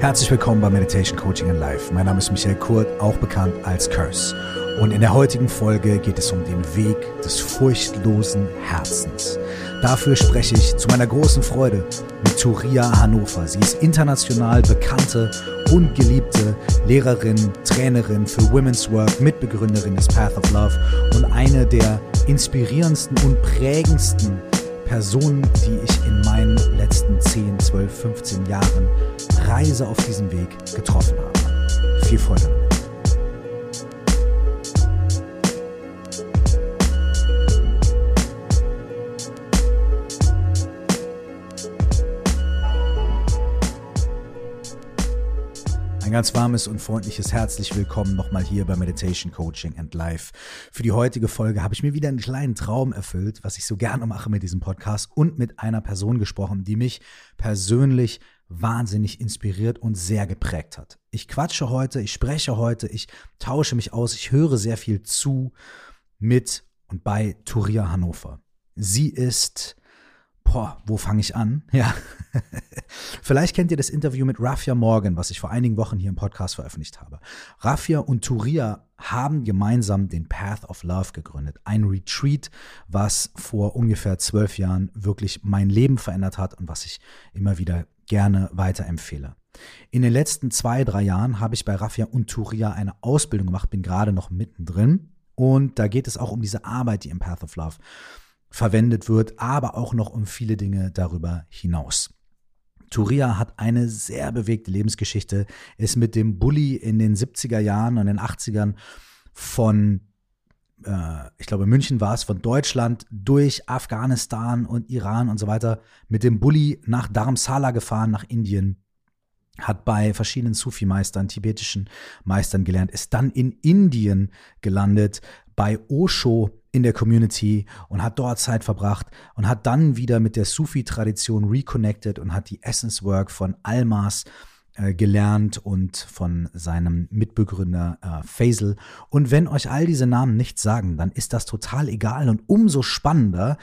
Herzlich willkommen bei Meditation Coaching in Life. Mein Name ist Michael Kurt, auch bekannt als Curse. Und in der heutigen Folge geht es um den Weg des furchtlosen Herzens. Dafür spreche ich zu meiner großen Freude mit Turia Hannover. Sie ist international bekannte und geliebte Lehrerin, Trainerin für Women's Work, Mitbegründerin des Path of Love und eine der inspirierendsten und prägendsten Personen, die ich in meinen letzten 10, 12, 15 Jahren Reise auf diesem Weg getroffen habe. Viel Freude Ein ganz warmes und freundliches herzlich willkommen nochmal hier bei Meditation Coaching and Life. Für die heutige Folge habe ich mir wieder einen kleinen Traum erfüllt, was ich so gerne mache mit diesem Podcast und mit einer Person gesprochen, die mich persönlich wahnsinnig inspiriert und sehr geprägt hat. Ich quatsche heute, ich spreche heute, ich tausche mich aus, ich höre sehr viel zu mit und bei Turia Hannover. Sie ist Boah, wo fange ich an? Ja. Vielleicht kennt ihr das Interview mit Rafia Morgan, was ich vor einigen Wochen hier im Podcast veröffentlicht habe. Rafia und Turia haben gemeinsam den Path of Love gegründet. Ein Retreat, was vor ungefähr zwölf Jahren wirklich mein Leben verändert hat und was ich immer wieder gerne weiterempfehle. In den letzten zwei, drei Jahren habe ich bei Rafia und Turia eine Ausbildung gemacht, bin gerade noch mittendrin. Und da geht es auch um diese Arbeit, die im Path of Love verwendet wird, aber auch noch um viele Dinge darüber hinaus. Turia hat eine sehr bewegte Lebensgeschichte, ist mit dem Bulli in den 70er Jahren und den 80ern von, äh, ich glaube München war es, von Deutschland durch Afghanistan und Iran und so weiter, mit dem Bulli nach Dharamsala gefahren, nach Indien, hat bei verschiedenen Sufi-Meistern, tibetischen Meistern gelernt, ist dann in Indien gelandet, bei Osho in der Community und hat dort Zeit verbracht und hat dann wieder mit der Sufi-Tradition reconnected und hat die Essence Work von Almas äh, gelernt und von seinem Mitbegründer äh, Faisal. Und wenn euch all diese Namen nichts sagen, dann ist das total egal und umso spannender,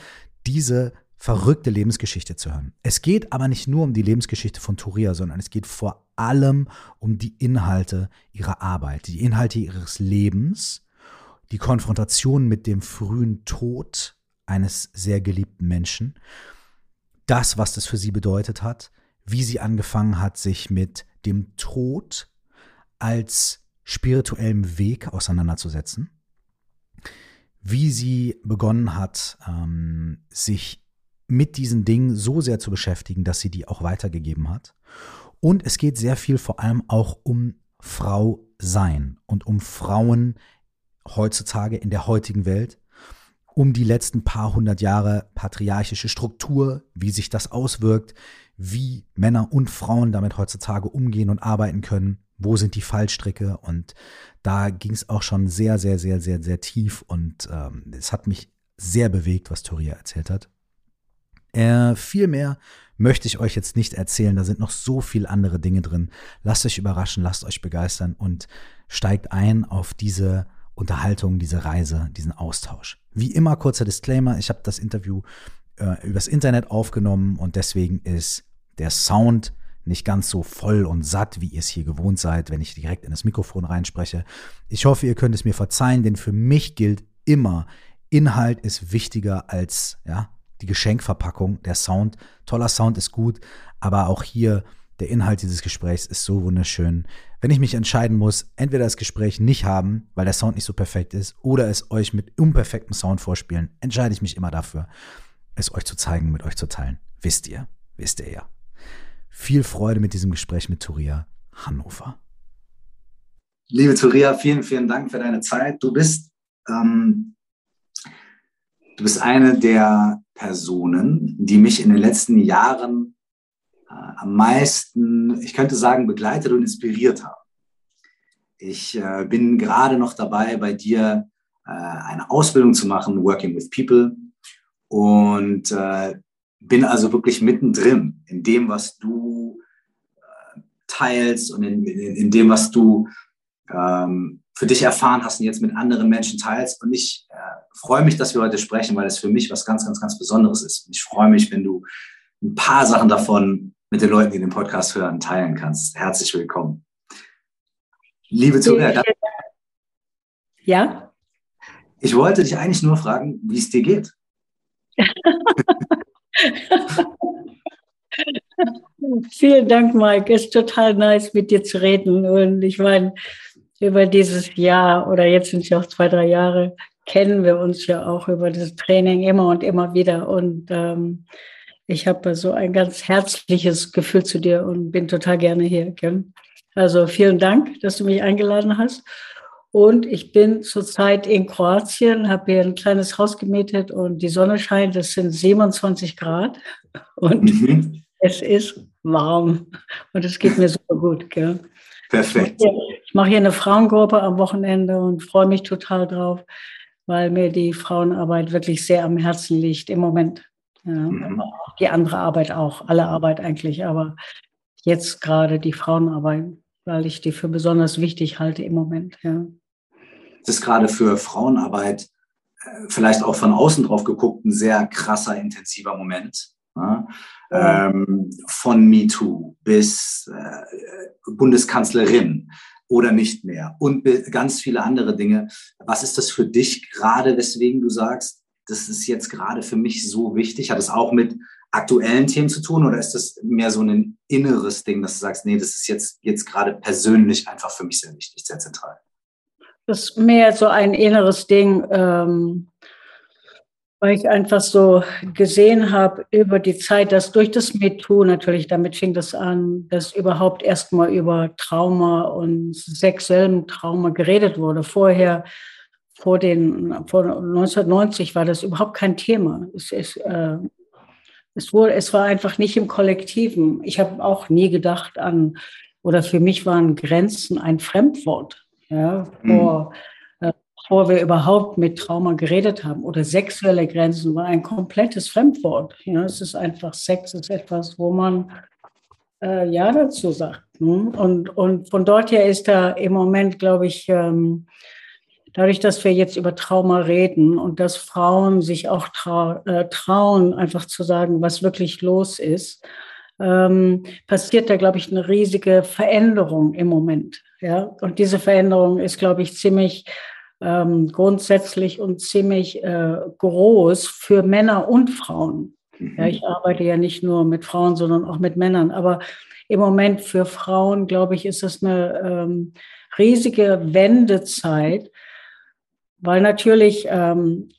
diese verrückte Lebensgeschichte zu hören. Es geht aber nicht nur um die Lebensgeschichte von Turia, sondern es geht vor allem um die Inhalte ihrer Arbeit, die Inhalte ihres Lebens die Konfrontation mit dem frühen Tod eines sehr geliebten Menschen, das, was das für sie bedeutet hat, wie sie angefangen hat, sich mit dem Tod als spirituellem Weg auseinanderzusetzen, wie sie begonnen hat, ähm, sich mit diesen Dingen so sehr zu beschäftigen, dass sie die auch weitergegeben hat. Und es geht sehr viel vor allem auch um Frau sein und um Frauen heutzutage in der heutigen Welt, um die letzten paar hundert Jahre patriarchische Struktur, wie sich das auswirkt, wie Männer und Frauen damit heutzutage umgehen und arbeiten können, wo sind die Fallstricke und da ging es auch schon sehr, sehr, sehr, sehr, sehr tief und ähm, es hat mich sehr bewegt, was Toria erzählt hat. Äh, viel mehr möchte ich euch jetzt nicht erzählen, da sind noch so viele andere Dinge drin. Lasst euch überraschen, lasst euch begeistern und steigt ein auf diese Unterhaltung, diese Reise, diesen Austausch. Wie immer kurzer Disclaimer, ich habe das Interview äh, übers Internet aufgenommen und deswegen ist der Sound nicht ganz so voll und satt, wie ihr es hier gewohnt seid, wenn ich direkt in das Mikrofon reinspreche. Ich hoffe, ihr könnt es mir verzeihen, denn für mich gilt immer, Inhalt ist wichtiger als ja, die Geschenkverpackung. Der Sound, toller Sound ist gut, aber auch hier der Inhalt dieses Gesprächs ist so wunderschön. Wenn ich mich entscheiden muss, entweder das Gespräch nicht haben, weil der Sound nicht so perfekt ist, oder es euch mit unperfektem Sound vorspielen, entscheide ich mich immer dafür, es euch zu zeigen, mit euch zu teilen. Wisst ihr, wisst ihr ja. Viel Freude mit diesem Gespräch mit Turia Hannover. Liebe Turia, vielen, vielen Dank für deine Zeit. Du bist, ähm, du bist eine der Personen, die mich in den letzten Jahren am meisten, ich könnte sagen, begleitet und inspiriert haben. Ich äh, bin gerade noch dabei, bei dir äh, eine Ausbildung zu machen, Working with People, und äh, bin also wirklich mittendrin in dem, was du äh, teilst und in, in, in, dem, was du ähm, für dich erfahren hast und jetzt mit anderen Menschen teilst. Und ich äh, freue mich, dass wir heute sprechen, weil es für mich was ganz, ganz, ganz Besonderes ist. Und ich freue mich, wenn du ein paar Sachen davon mit den Leuten, die den Podcast hören, teilen kannst. Herzlich willkommen. Liebe Zuhörer. Ja? Ich wollte dich eigentlich nur fragen, wie es dir geht. Vielen Dank, Mike. Es ist total nice, mit dir zu reden. Und ich meine, über dieses Jahr oder jetzt sind es ja auch zwei, drei Jahre, kennen wir uns ja auch über das Training immer und immer wieder. Und ähm, ich habe so ein ganz herzliches Gefühl zu dir und bin total gerne hier. Gell? Also vielen Dank, dass du mich eingeladen hast. Und ich bin zurzeit in Kroatien, habe hier ein kleines Haus gemietet und die Sonne scheint, es sind 27 Grad und mhm. es ist warm und es geht mir super gut. Gell? Perfekt. Ich mache hier eine Frauengruppe am Wochenende und freue mich total drauf, weil mir die Frauenarbeit wirklich sehr am Herzen liegt im Moment. Ja, mhm. Die andere Arbeit auch, alle Arbeit eigentlich, aber jetzt gerade die Frauenarbeit, weil ich die für besonders wichtig halte im Moment. Ja. Das ist gerade für Frauenarbeit äh, vielleicht auch von außen drauf geguckt ein sehr krasser, intensiver Moment. Ja? Ähm, von MeToo bis äh, Bundeskanzlerin oder nicht mehr und ganz viele andere Dinge. Was ist das für dich gerade, weswegen du sagst, das ist jetzt gerade für mich so wichtig? Hat es auch mit aktuellen Themen zu tun oder ist das mehr so ein inneres Ding, dass du sagst, nee, das ist jetzt, jetzt gerade persönlich einfach für mich sehr wichtig, sehr zentral? Das ist mehr so ein inneres Ding, ähm, weil ich einfach so gesehen habe über die Zeit, dass durch das MeToo natürlich, damit fing das an, dass überhaupt erstmal über Trauma und sexuellem Trauma geredet wurde. Vorher, vor, den, vor 1990 war das überhaupt kein Thema. Es, ist, äh, es, wurde, es war einfach nicht im Kollektiven. Ich habe auch nie gedacht an, oder für mich waren Grenzen ein Fremdwort. Ja, vor, mhm bevor wir überhaupt mit Trauma geredet haben. Oder sexuelle Grenzen war ein komplettes Fremdwort. Ja, es ist einfach Sex, ist etwas, wo man äh, Ja dazu sagt. Hm? Und, und von dort her ist da im Moment, glaube ich, ähm, dadurch, dass wir jetzt über Trauma reden und dass Frauen sich auch trau äh, trauen, einfach zu sagen, was wirklich los ist, ähm, passiert da, glaube ich, eine riesige Veränderung im Moment. Ja? Und diese Veränderung ist, glaube ich, ziemlich ähm, grundsätzlich und ziemlich äh, groß für Männer und Frauen. Mhm. Ja, ich arbeite ja nicht nur mit Frauen, sondern auch mit Männern. Aber im Moment für Frauen, glaube ich, ist das eine ähm, riesige Wendezeit, weil natürlich ähm,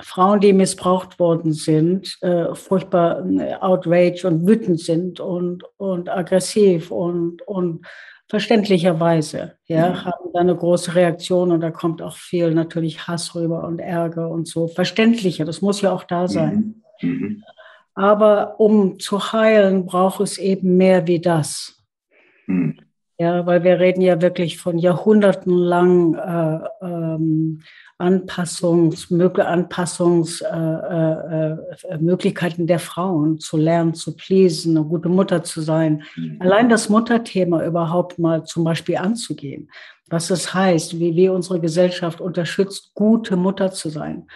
Frauen, die missbraucht worden sind, äh, furchtbar äh, outrage und wütend sind und, und aggressiv und, und verständlicherweise, ja, mhm. haben da eine große Reaktion und da kommt auch viel natürlich Hass rüber und Ärger und so. Verständlicher, das muss ja auch da sein. Mhm. Mhm. Aber um zu heilen, braucht es eben mehr wie das. Mhm. Ja, weil wir reden ja wirklich von jahrhundertenlang äh, ähm, Anpassungs, Anpassungsmöglichkeiten äh, äh, der Frauen zu lernen, zu pleasen, eine gute Mutter zu sein. Mhm. Allein das Mutterthema überhaupt mal zum Beispiel anzugehen, was das heißt, wie, wie unsere Gesellschaft unterstützt, gute Mutter zu sein.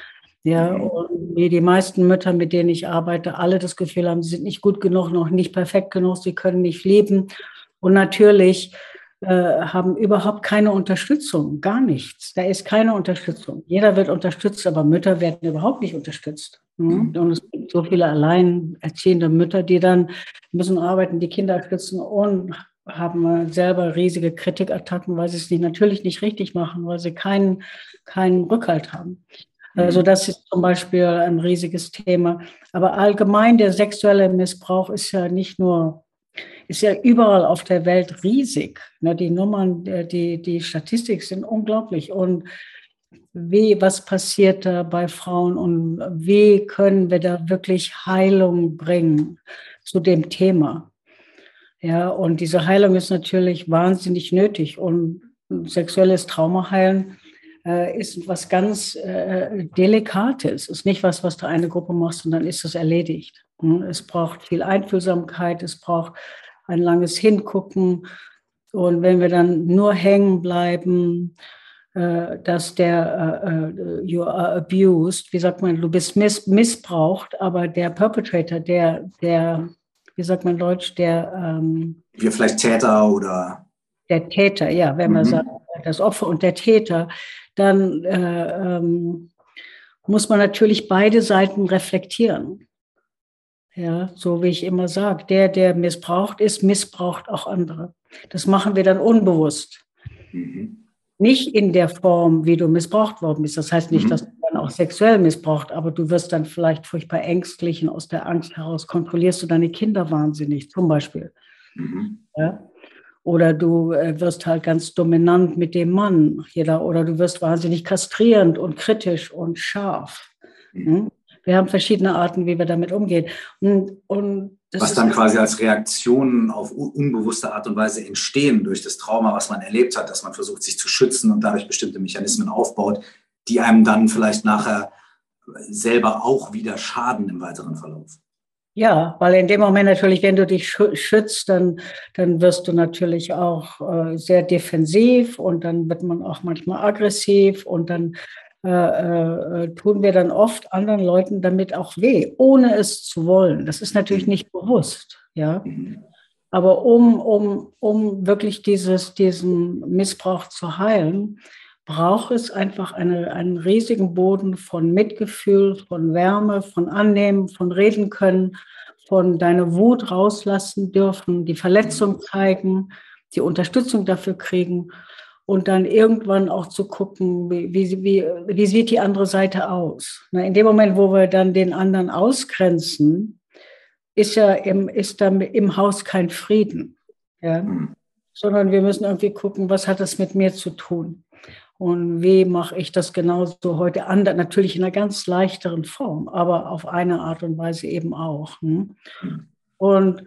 Ja, mhm. und wie die meisten Mütter, mit denen ich arbeite, alle das Gefühl haben, sie sind nicht gut genug, noch nicht perfekt genug, sie können nicht leben. Und natürlich äh, haben überhaupt keine Unterstützung, gar nichts. Da ist keine Unterstützung. Jeder wird unterstützt, aber Mütter werden überhaupt nicht unterstützt. Mhm. Und es gibt so viele alleinerziehende Mütter, die dann müssen arbeiten, die Kinder stützen und haben selber riesige Kritikattacken, weil sie es nicht, natürlich nicht richtig machen, weil sie keinen, keinen Rückhalt haben. Also das ist zum Beispiel ein riesiges Thema. Aber allgemein der sexuelle Missbrauch ist ja nicht nur ist ja überall auf der Welt riesig. Ne, die Nummern, die, die Statistik sind unglaublich. Und wie, was passiert da bei Frauen und wie können wir da wirklich Heilung bringen zu dem Thema? Ja, und diese Heilung ist natürlich wahnsinnig nötig und sexuelles Trauma heilen äh, ist was ganz äh, Delikates. Ist nicht was, was du eine Gruppe machst und dann ist es erledigt. Hm, es braucht viel Einfühlsamkeit, es braucht ein langes Hingucken. Und wenn wir dann nur hängen bleiben, äh, dass der äh, you are abused, wie sagt man, du bist miss, missbraucht, aber der Perpetrator, der, der wie sagt man Deutsch, der ähm, wir vielleicht Täter oder der Täter, ja, wenn man mhm. sagt, das Opfer und der Täter, dann äh, ähm, muss man natürlich beide Seiten reflektieren. Ja, so wie ich immer sage, der, der missbraucht ist, missbraucht auch andere. Das machen wir dann unbewusst. Mhm. Nicht in der Form, wie du missbraucht worden bist. Das heißt nicht, mhm. dass du dann auch sexuell missbraucht, aber du wirst dann vielleicht furchtbar ängstlich und aus der Angst heraus kontrollierst du deine Kinder wahnsinnig, zum Beispiel. Mhm. Ja? Oder du äh, wirst halt ganz dominant mit dem Mann. Jeder, oder du wirst wahnsinnig kastrierend und kritisch und scharf. Mhm. Wir haben verschiedene Arten, wie wir damit umgehen. Und, und was dann quasi als Reaktionen auf unbewusste Art und Weise entstehen durch das Trauma, was man erlebt hat, dass man versucht, sich zu schützen und dadurch bestimmte Mechanismen aufbaut, die einem dann vielleicht nachher selber auch wieder schaden im weiteren Verlauf. Ja, weil in dem Moment natürlich, wenn du dich schützt, dann, dann wirst du natürlich auch äh, sehr defensiv und dann wird man auch manchmal aggressiv und dann äh, äh, tun wir dann oft anderen Leuten damit auch weh, ohne es zu wollen. Das ist natürlich nicht bewusst, ja. Aber um, um, um wirklich dieses, diesen Missbrauch zu heilen, braucht es einfach eine, einen riesigen Boden von Mitgefühl, von Wärme, von Annehmen, von reden können, von deiner Wut rauslassen dürfen, die Verletzung zeigen, die Unterstützung dafür kriegen und dann irgendwann auch zu gucken, wie, wie, wie, wie sieht die andere Seite aus. in dem Moment, wo wir dann den anderen ausgrenzen, ist ja im, ist dann im Haus kein Frieden. Ja? Mhm. Sondern wir müssen irgendwie gucken, was hat das mit mir zu tun? Und wie mache ich das genauso heute anders? Natürlich in einer ganz leichteren Form, aber auf eine Art und Weise eben auch. Hm? Und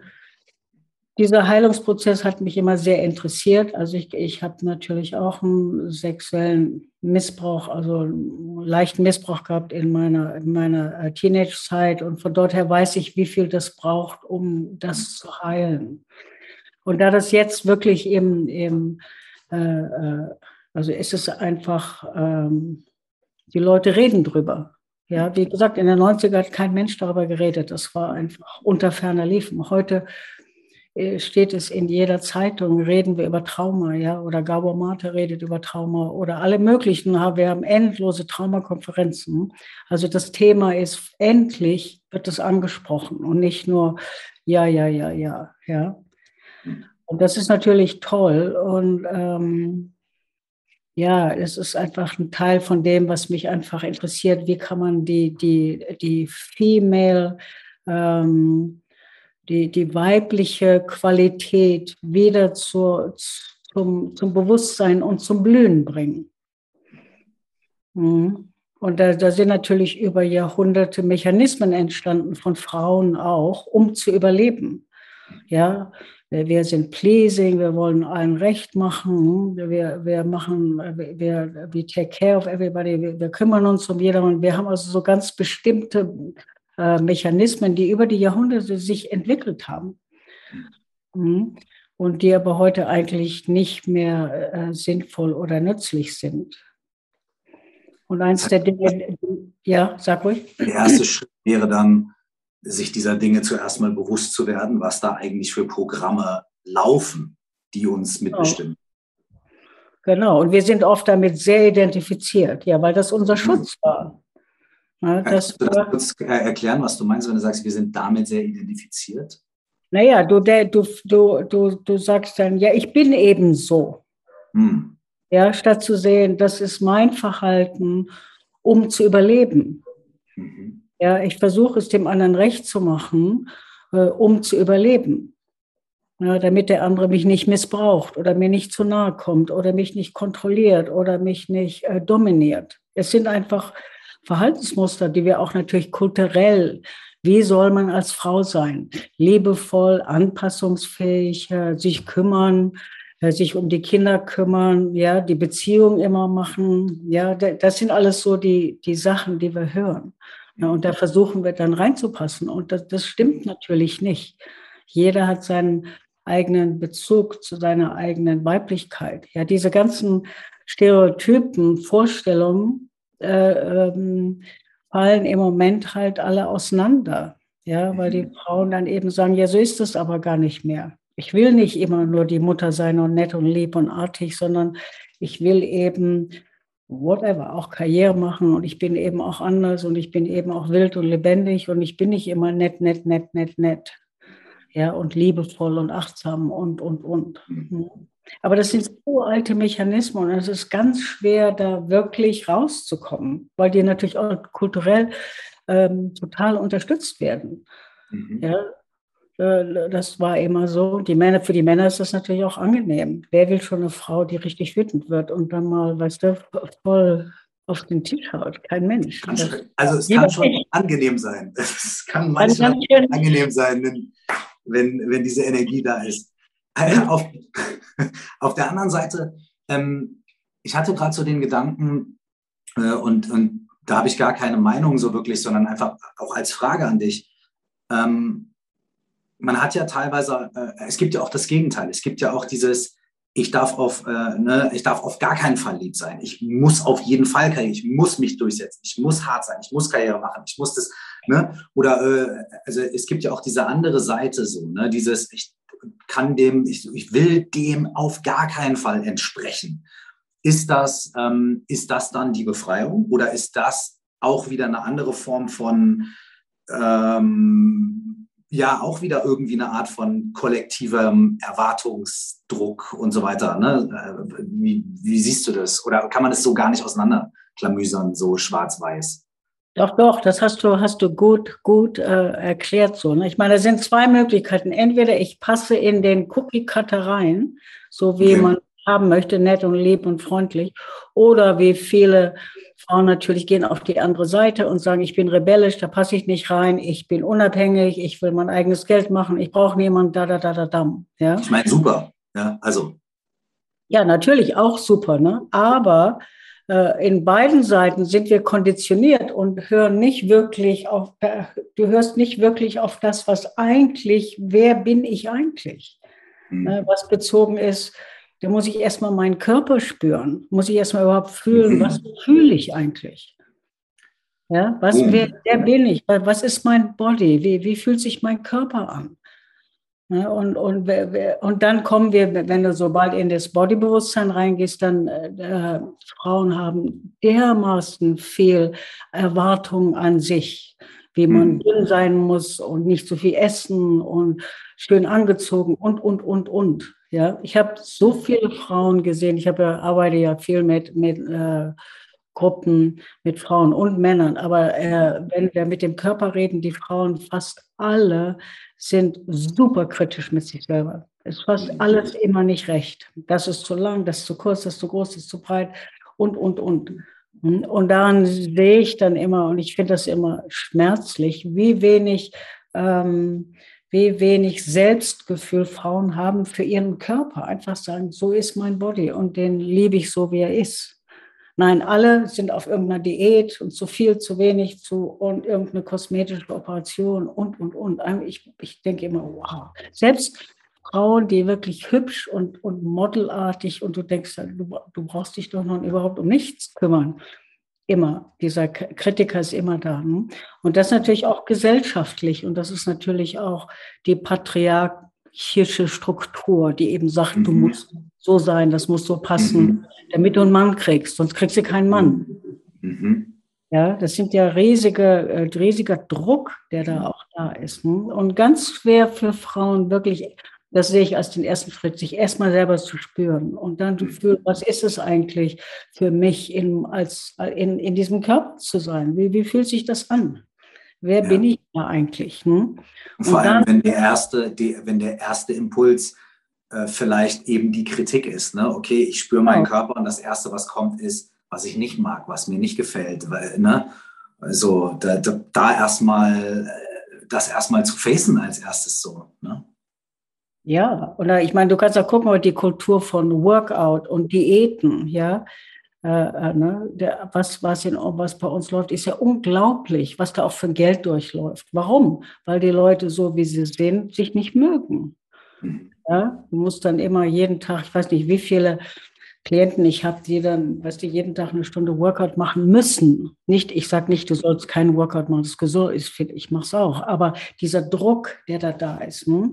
dieser Heilungsprozess hat mich immer sehr interessiert. Also ich, ich habe natürlich auch einen sexuellen Missbrauch, also leichten Missbrauch gehabt in meiner, in meiner äh, Teenage-Zeit. Und von dort her weiß ich, wie viel das braucht, um das zu heilen. Und da das jetzt wirklich im, im äh, äh also ist es einfach, ähm, die Leute reden drüber. Ja, wie gesagt, in den 90er hat kein Mensch darüber geredet. Das war einfach unter ferner Liefen. Heute steht es in jeder Zeitung, reden wir über Trauma, ja, oder Gabor Mate redet über Trauma oder alle möglichen. Wir haben endlose Traumakonferenzen. Also das Thema ist endlich wird es angesprochen und nicht nur ja, ja, ja, ja, ja. Und das ist natürlich toll und ähm, ja, es ist einfach ein Teil von dem, was mich einfach interessiert. Wie kann man die, die, die Female, ähm, die, die weibliche Qualität wieder zur, zum, zum Bewusstsein und zum Blühen bringen? Mhm. Und da, da sind natürlich über Jahrhunderte Mechanismen entstanden von Frauen auch, um zu überleben. Ja, wir sind pleasing, wir wollen allen recht machen, wir, wir machen, wir, wir take care of everybody, wir, wir kümmern uns um jedermann. Wir haben also so ganz bestimmte äh, Mechanismen, die über die Jahrhunderte sich entwickelt haben. Mhm. Und die aber heute eigentlich nicht mehr äh, sinnvoll oder nützlich sind. Und eins der Dinge, ja, sag ruhig. Der erste Schritt wäre dann, sich dieser Dinge zuerst mal bewusst zu werden, was da eigentlich für Programme laufen, die uns mitbestimmen. Genau, und wir sind oft damit sehr identifiziert, ja, weil das unser mhm. Schutz war. Ja, Kannst du das kurz äh, erklären, was du meinst, wenn du sagst, wir sind damit sehr identifiziert? Naja, du, der, du, du, du, du sagst dann, ja, ich bin eben so. Hm. Ja, statt zu sehen, das ist mein Verhalten, um zu überleben. Mhm. Ja, ich versuche es dem anderen recht zu machen, äh, um zu überleben. Ja, damit der andere mich nicht missbraucht oder mir nicht zu nahe kommt oder mich nicht kontrolliert oder mich nicht äh, dominiert. Es sind einfach Verhaltensmuster, die wir auch natürlich kulturell, wie soll man als Frau sein? Liebevoll, anpassungsfähig, äh, sich kümmern, äh, sich um die Kinder kümmern, ja, die Beziehung immer machen. Ja, das sind alles so die, die Sachen, die wir hören. Ja, und da versuchen wir dann reinzupassen. Und das, das stimmt natürlich nicht. Jeder hat seinen eigenen Bezug zu seiner eigenen Weiblichkeit. Ja, diese ganzen Stereotypen, Vorstellungen äh, ähm, fallen im Moment halt alle auseinander. Ja, weil die Frauen dann eben sagen, ja, so ist es aber gar nicht mehr. Ich will nicht immer nur die Mutter sein und nett und lieb und artig, sondern ich will eben whatever, auch Karriere machen und ich bin eben auch anders und ich bin eben auch wild und lebendig und ich bin nicht immer nett, nett, nett, nett, nett. Ja, und liebevoll und achtsam und, und, und. Mhm. Aber das sind uralte Mechanismen und es ist ganz schwer, da wirklich rauszukommen, weil die natürlich auch kulturell ähm, total unterstützt werden. Mhm. Ja, äh, das war immer so. Die Männer, für die Männer ist das natürlich auch angenehm. Wer will schon eine Frau, die richtig wütend wird und dann mal, weißt du, voll auf den Tisch haut? Kein Mensch. also es kann schon angenehm sein. Es kann manchmal angenehm sein, wenn, wenn, wenn diese Energie da ist. Auf, auf der anderen Seite, ähm, ich hatte gerade so den Gedanken, äh, und, und da habe ich gar keine Meinung so wirklich, sondern einfach auch als Frage an dich. Ähm, man hat ja teilweise, äh, es gibt ja auch das Gegenteil. Es gibt ja auch dieses, ich darf auf, äh, ne, ich darf auf gar keinen Fall lieb sein. Ich muss auf jeden Fall Karriere, ich muss mich durchsetzen, ich muss hart sein, ich muss Karriere machen, ich muss das, ne? Oder äh, also es gibt ja auch diese andere Seite so, ne? Dieses, ich kann dem, ich, ich will dem auf gar keinen Fall entsprechen. Ist das, ähm, ist das dann die Befreiung oder ist das auch wieder eine andere Form von ähm, ja auch wieder irgendwie eine Art von kollektivem Erwartungsdruck und so weiter. Ne? Äh, wie, wie, siehst du das? Oder kann man das so gar nicht auseinanderklamüsern, so schwarz-weiß? Doch, doch, das hast du, hast du gut, gut äh, erklärt so. Ne? Ich meine, da sind zwei Möglichkeiten. Entweder ich passe in den Cookie-Cutter rein, so wie okay. man haben möchte, nett und lieb und freundlich, oder wie viele Frauen natürlich gehen auf die andere Seite und sagen, ich bin rebellisch, da passe ich nicht rein, ich bin unabhängig, ich will mein eigenes Geld machen, ich brauche niemanden, da, da, da, da, da. Ja? Ich meine, super. Ja, also. Ja, natürlich auch super, ne? Aber äh, in beiden Seiten sind wir konditioniert und hören nicht wirklich auf, äh, du hörst nicht wirklich auf das, was eigentlich, wer bin ich eigentlich? Mhm. Ne, was bezogen ist da muss ich erstmal meinen Körper spüren, muss ich erstmal überhaupt fühlen, was fühle ich eigentlich? Ja, was, wer, wer bin ich? Was ist mein Body? Wie, wie fühlt sich mein Körper an? Ja, und, und, und dann kommen wir, wenn du sobald in das Bodybewusstsein reingehst, dann äh, Frauen haben dermaßen viel Erwartungen an sich, wie man mhm. dünn sein muss und nicht zu viel essen und schön angezogen und, und, und, und. Ja, ich habe so viele Frauen gesehen. Ich habe ja, arbeite ja viel mit, mit äh, Gruppen, mit Frauen und Männern. Aber äh, wenn wir mit dem Körper reden, die Frauen fast alle sind super kritisch mit sich selber. Es ist fast alles immer nicht recht. Das ist zu lang, das ist zu kurz, das ist zu groß, das ist zu breit und, und, und. Und daran sehe ich dann immer, und ich finde das immer schmerzlich, wie wenig ähm, wie wenig Selbstgefühl Frauen haben für ihren Körper. Einfach sagen, so ist mein Body und den liebe ich so, wie er ist. Nein, alle sind auf irgendeiner Diät und zu viel, zu wenig, zu und irgendeine kosmetische Operation und, und, und. Ich, ich denke immer, wow. Selbst Frauen, die wirklich hübsch und, und modelartig und du denkst, du, du brauchst dich doch noch überhaupt um nichts kümmern immer, dieser Kritiker ist immer da. Ne? Und das natürlich auch gesellschaftlich und das ist natürlich auch die patriarchische Struktur, die eben sagt, mhm. du musst so sein, das muss so passen, mhm. damit du einen Mann kriegst, sonst kriegst du keinen Mann. Mhm. Ja, das sind ja riesige, äh, riesiger Druck, der da auch da ist. Ne? Und ganz schwer für Frauen wirklich das sehe ich als den ersten Schritt, sich erstmal selber zu spüren und dann zu fühlen, was ist es eigentlich für mich, in, als, in, in diesem Körper zu sein? Wie, wie fühlt sich das an? Wer ja. bin ich da eigentlich? Hm? Vor allem, wenn der erste, die, wenn der erste Impuls äh, vielleicht eben die Kritik ist. Ne? Okay, ich spüre meinen genau. Körper und das Erste, was kommt, ist, was ich nicht mag, was mir nicht gefällt. Weil, ne? Also da, da, da erstmal äh, das erstmal zu facen als erstes so. Ne? Ja, oder ich meine, du kannst auch gucken, die Kultur von Workout und Diäten, ja. Äh, äh, ne? Der, was, was, in, was bei uns läuft, ist ja unglaublich, was da auch für Geld durchläuft. Warum? Weil die Leute, so wie sie sind, sich nicht mögen. Ja? Du musst dann immer jeden Tag, ich weiß nicht, wie viele Klienten ich habe, die dann, weißt du, jeden Tag eine Stunde Workout machen müssen. Nicht, ich sage nicht, du sollst keinen Workout machen, das ist gesund ist, ich mache es auch. Aber dieser Druck, der da da ist. Ne?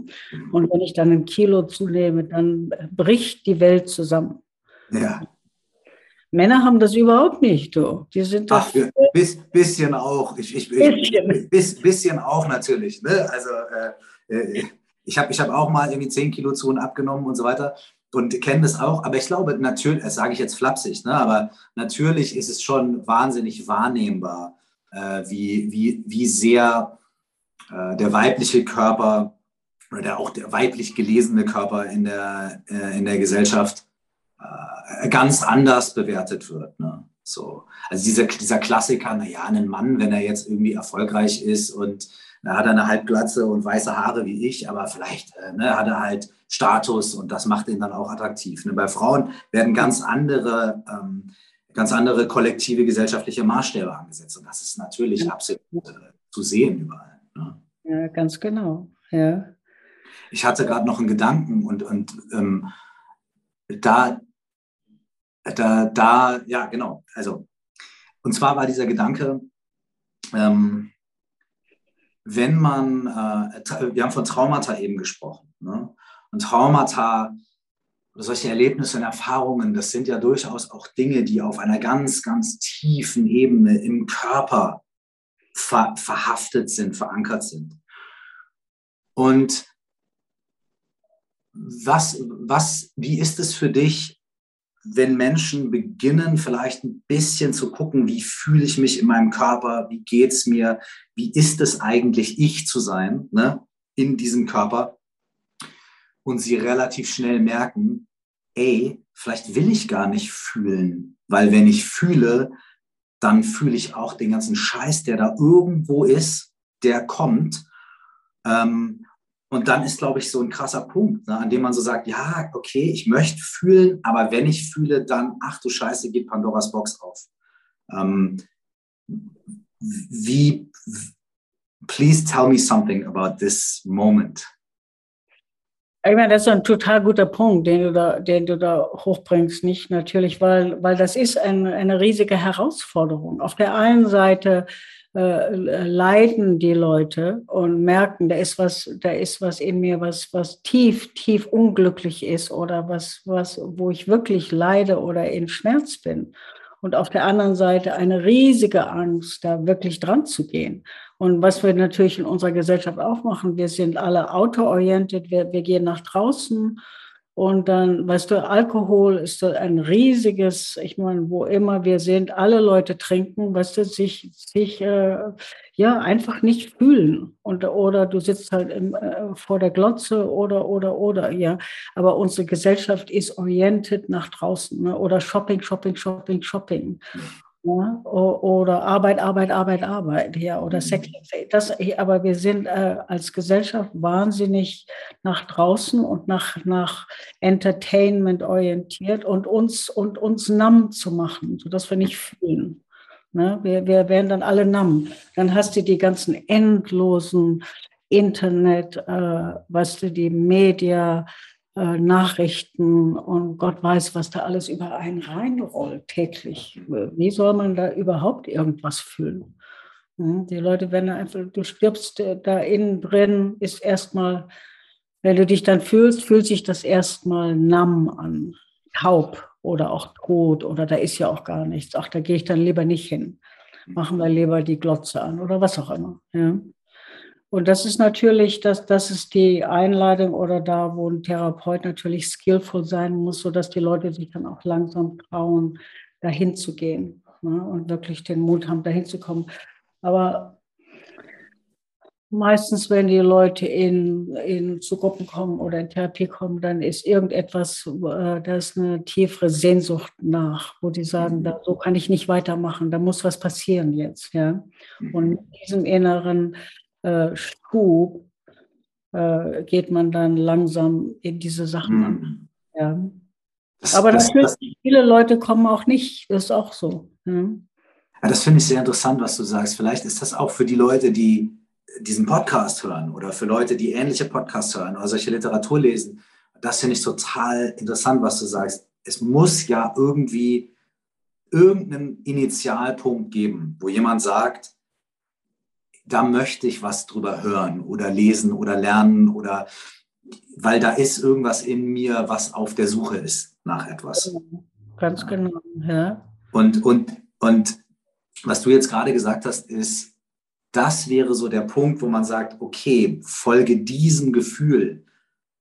Und wenn ich dann ein Kilo zunehme, dann bricht die Welt zusammen. Ja. Männer haben das überhaupt nicht, du. Die sind Ach, bis, bisschen auch. Ich, ich, bisschen. Ich, bisschen auch natürlich. Ne? Also äh, äh ich habe ich hab auch mal irgendwie 10 Kilo zu und abgenommen und so weiter und kenne das auch. Aber ich glaube, natürlich, das sage ich jetzt flapsig, ne? aber natürlich ist es schon wahnsinnig wahrnehmbar, äh, wie, wie, wie sehr äh, der weibliche Körper oder der, auch der weiblich gelesene Körper in der, äh, in der Gesellschaft äh, ganz anders bewertet wird. Ne? So. Also dieser, dieser Klassiker, naja, ein Mann, wenn er jetzt irgendwie erfolgreich ist und da hat er eine Halbglatze und weiße Haare wie ich, aber vielleicht äh, ne, hat er halt Status und das macht ihn dann auch attraktiv. Ne? Bei Frauen werden ganz andere, ähm, ganz andere kollektive gesellschaftliche Maßstäbe angesetzt und das ist natürlich ja. absolut äh, zu sehen überall. Ne? Ja, ganz genau. Ja. Ich hatte gerade noch einen Gedanken und, und ähm, da, da, da, ja, genau. Also, und zwar war dieser Gedanke, ähm, wenn man, äh, wir haben von Traumata eben gesprochen. Ne? Und Traumata, solche Erlebnisse und Erfahrungen, das sind ja durchaus auch Dinge, die auf einer ganz, ganz tiefen Ebene im Körper ver verhaftet sind, verankert sind. Und was, was, wie ist es für dich, wenn Menschen beginnen, vielleicht ein bisschen zu gucken, wie fühle ich mich in meinem Körper, wie geht es mir, wie ist es eigentlich, ich zu sein ne, in diesem Körper und sie relativ schnell merken, ey, vielleicht will ich gar nicht fühlen, weil wenn ich fühle, dann fühle ich auch den ganzen Scheiß, der da irgendwo ist, der kommt. Ähm, und dann ist, glaube ich, so ein krasser Punkt, ne, an dem man so sagt, ja, okay, ich möchte fühlen, aber wenn ich fühle, dann, ach du Scheiße, geht Pandoras Box auf. Ähm, wie, please tell me something about this moment. Ich meine, das ist ein total guter Punkt, den du da, den du da hochbringst, nicht natürlich, weil, weil das ist ein, eine riesige Herausforderung. Auf der einen Seite äh, leiden die Leute und merken, da ist was, da ist was in mir, was, was tief, tief unglücklich ist oder was, was, wo ich wirklich leide oder in Schmerz bin. Und auf der anderen Seite eine riesige Angst, da wirklich dran zu gehen. Und was wir natürlich in unserer Gesellschaft auch machen, wir sind alle autoorientiert, wir, wir gehen nach draußen und dann, weißt du, Alkohol ist ein riesiges, ich meine, wo immer wir sind, alle Leute trinken, weißt du, sich, sich äh, ja einfach nicht fühlen. Und, oder du sitzt halt im, äh, vor der Glotze oder, oder, oder, ja. Aber unsere Gesellschaft ist orientiert nach draußen, ne? oder Shopping, Shopping, Shopping, Shopping. Ja, oder Arbeit, Arbeit, Arbeit, Arbeit, ja, oder mhm. Sex. Das, aber wir sind äh, als Gesellschaft wahnsinnig nach draußen und nach, nach Entertainment orientiert und uns, und uns namm zu machen, sodass wir nicht fühlen. Ne? Wir, wir werden dann alle namm. Dann hast du die ganzen endlosen Internet, äh, weißt du, die Media, äh, Nachrichten und Gott weiß, was da alles über einen reinrollt täglich. Wie soll man da überhaupt irgendwas fühlen? Hm, die Leute werden einfach, du stirbst äh, da innen drin, ist erstmal, wenn du dich dann fühlst, fühlt sich das erstmal namm an, taub oder auch tot oder da ist ja auch gar nichts. Ach, da gehe ich dann lieber nicht hin. Machen wir lieber die Glotze an oder was auch immer. Ja. Und das ist natürlich, das, das ist die Einladung oder da, wo ein Therapeut natürlich skillful sein muss, sodass die Leute sich dann auch langsam trauen, dahin zu gehen ne, und wirklich den Mut haben, dahin zu kommen. Aber meistens, wenn die Leute in, in zu Gruppen kommen oder in Therapie kommen, dann ist irgendetwas, äh, da ist eine tiefere Sehnsucht nach, wo die sagen, da, so kann ich nicht weitermachen, da muss was passieren jetzt. Ja? Und mit diesem inneren äh, Schub äh, geht man dann langsam in diese Sachen mhm. an. Ja. Das, Aber das, das, viele Leute kommen auch nicht, das ist auch so. Ja. Ja, das finde ich sehr interessant, was du sagst. Vielleicht ist das auch für die Leute, die diesen Podcast hören oder für Leute, die ähnliche Podcasts hören oder solche Literatur lesen. Das finde ich total interessant, was du sagst. es muss ja irgendwie irgendeinen Initialpunkt geben, wo jemand sagt, da möchte ich was drüber hören oder lesen oder lernen oder weil da ist irgendwas in mir, was auf der Suche ist nach etwas. Ganz genau, ja. Und, und, und was du jetzt gerade gesagt hast, ist, das wäre so der Punkt, wo man sagt, okay, folge diesem Gefühl.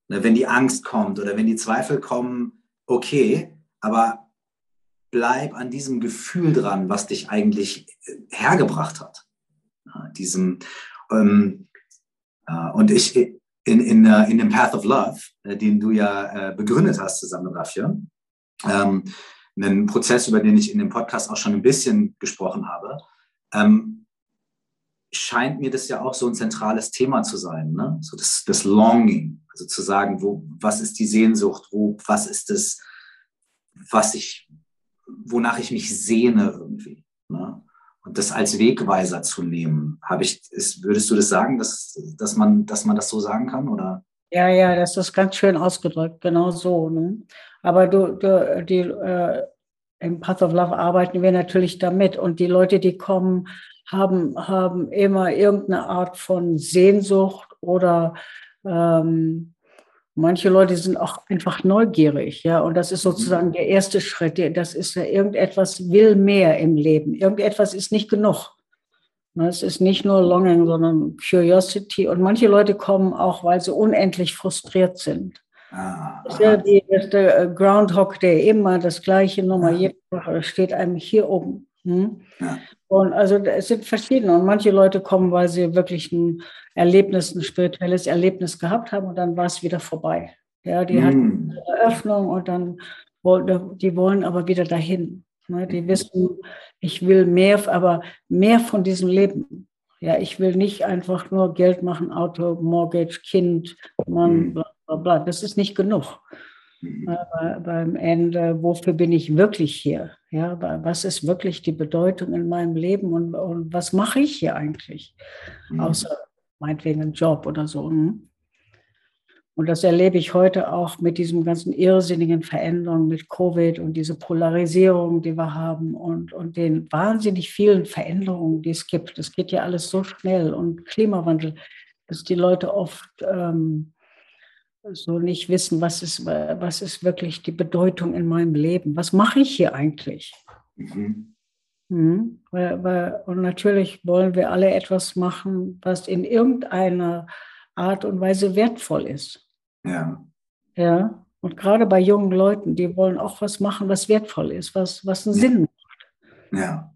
Ne, wenn die Angst kommt oder wenn die Zweifel kommen, okay, aber bleib an diesem Gefühl dran, was dich eigentlich äh, hergebracht hat. Diesem, ähm, äh, und ich, in, in, äh, in dem Path of Love, äh, den du ja äh, begründet hast zusammen mit Rafia, ähm, einen Prozess, über den ich in dem Podcast auch schon ein bisschen gesprochen habe, ähm, scheint mir das ja auch so ein zentrales Thema zu sein, ne? so das, das Longing, also zu sagen, wo, was ist die Sehnsucht, wo, was ist das, was ich, wonach ich mich sehne irgendwie. Ne? Und das als Wegweiser zu nehmen, habe ich, ist, würdest du das sagen, dass, dass, man, dass man das so sagen kann? Oder? Ja, ja, das ist ganz schön ausgedrückt, genau so. Ne? Aber du, du die, äh, im Path of Love arbeiten wir natürlich damit. Und die Leute, die kommen, haben, haben immer irgendeine Art von Sehnsucht oder ähm, manche Leute sind auch einfach neugierig, ja. Und das ist mhm. sozusagen der erste Schritt. Das ist ja irgendetwas will mehr im Leben. Irgendetwas ist nicht genug. Ne, es ist nicht nur Longing, sondern Curiosity. Und manche Leute kommen auch, weil sie unendlich frustriert sind. Ah, das ist ja die, der äh, Groundhog Day, immer das gleiche Nummer, ja. jede Woche steht einem hier oben. Hm? Ja. Und also es sind verschiedene. Und manche Leute kommen, weil sie wirklich ein Erlebnis, ein spirituelles Erlebnis gehabt haben und dann war es wieder vorbei. Ja, die mm. hatten eine Eröffnung und dann die wollen aber wieder dahin. Ne? Die wissen, ich will mehr, aber mehr von diesem Leben. Ja, ich will nicht einfach nur Geld machen, Auto, Mortgage, Kind, Mann, mhm. bla, bla, bla. Das ist nicht genug. Mhm. Aber beim Ende, wofür bin ich wirklich hier? Ja, was ist wirklich die Bedeutung in meinem Leben und, und was mache ich hier eigentlich? Mhm. Außer meinetwegen einen Job oder so. Hm? Und das erlebe ich heute auch mit diesem ganzen irrsinnigen Veränderungen mit Covid und diese Polarisierung, die wir haben und, und den wahnsinnig vielen Veränderungen, die es gibt. Es geht ja alles so schnell und Klimawandel, dass die Leute oft ähm, so nicht wissen, was ist, was ist wirklich die Bedeutung in meinem Leben? Was mache ich hier eigentlich? Mhm. Mhm. Und natürlich wollen wir alle etwas machen, was in irgendeiner Art und Weise wertvoll ist. Ja. Ja. Und gerade bei jungen Leuten, die wollen auch was machen, was wertvoll ist, was, was einen ja. Sinn macht. Ja.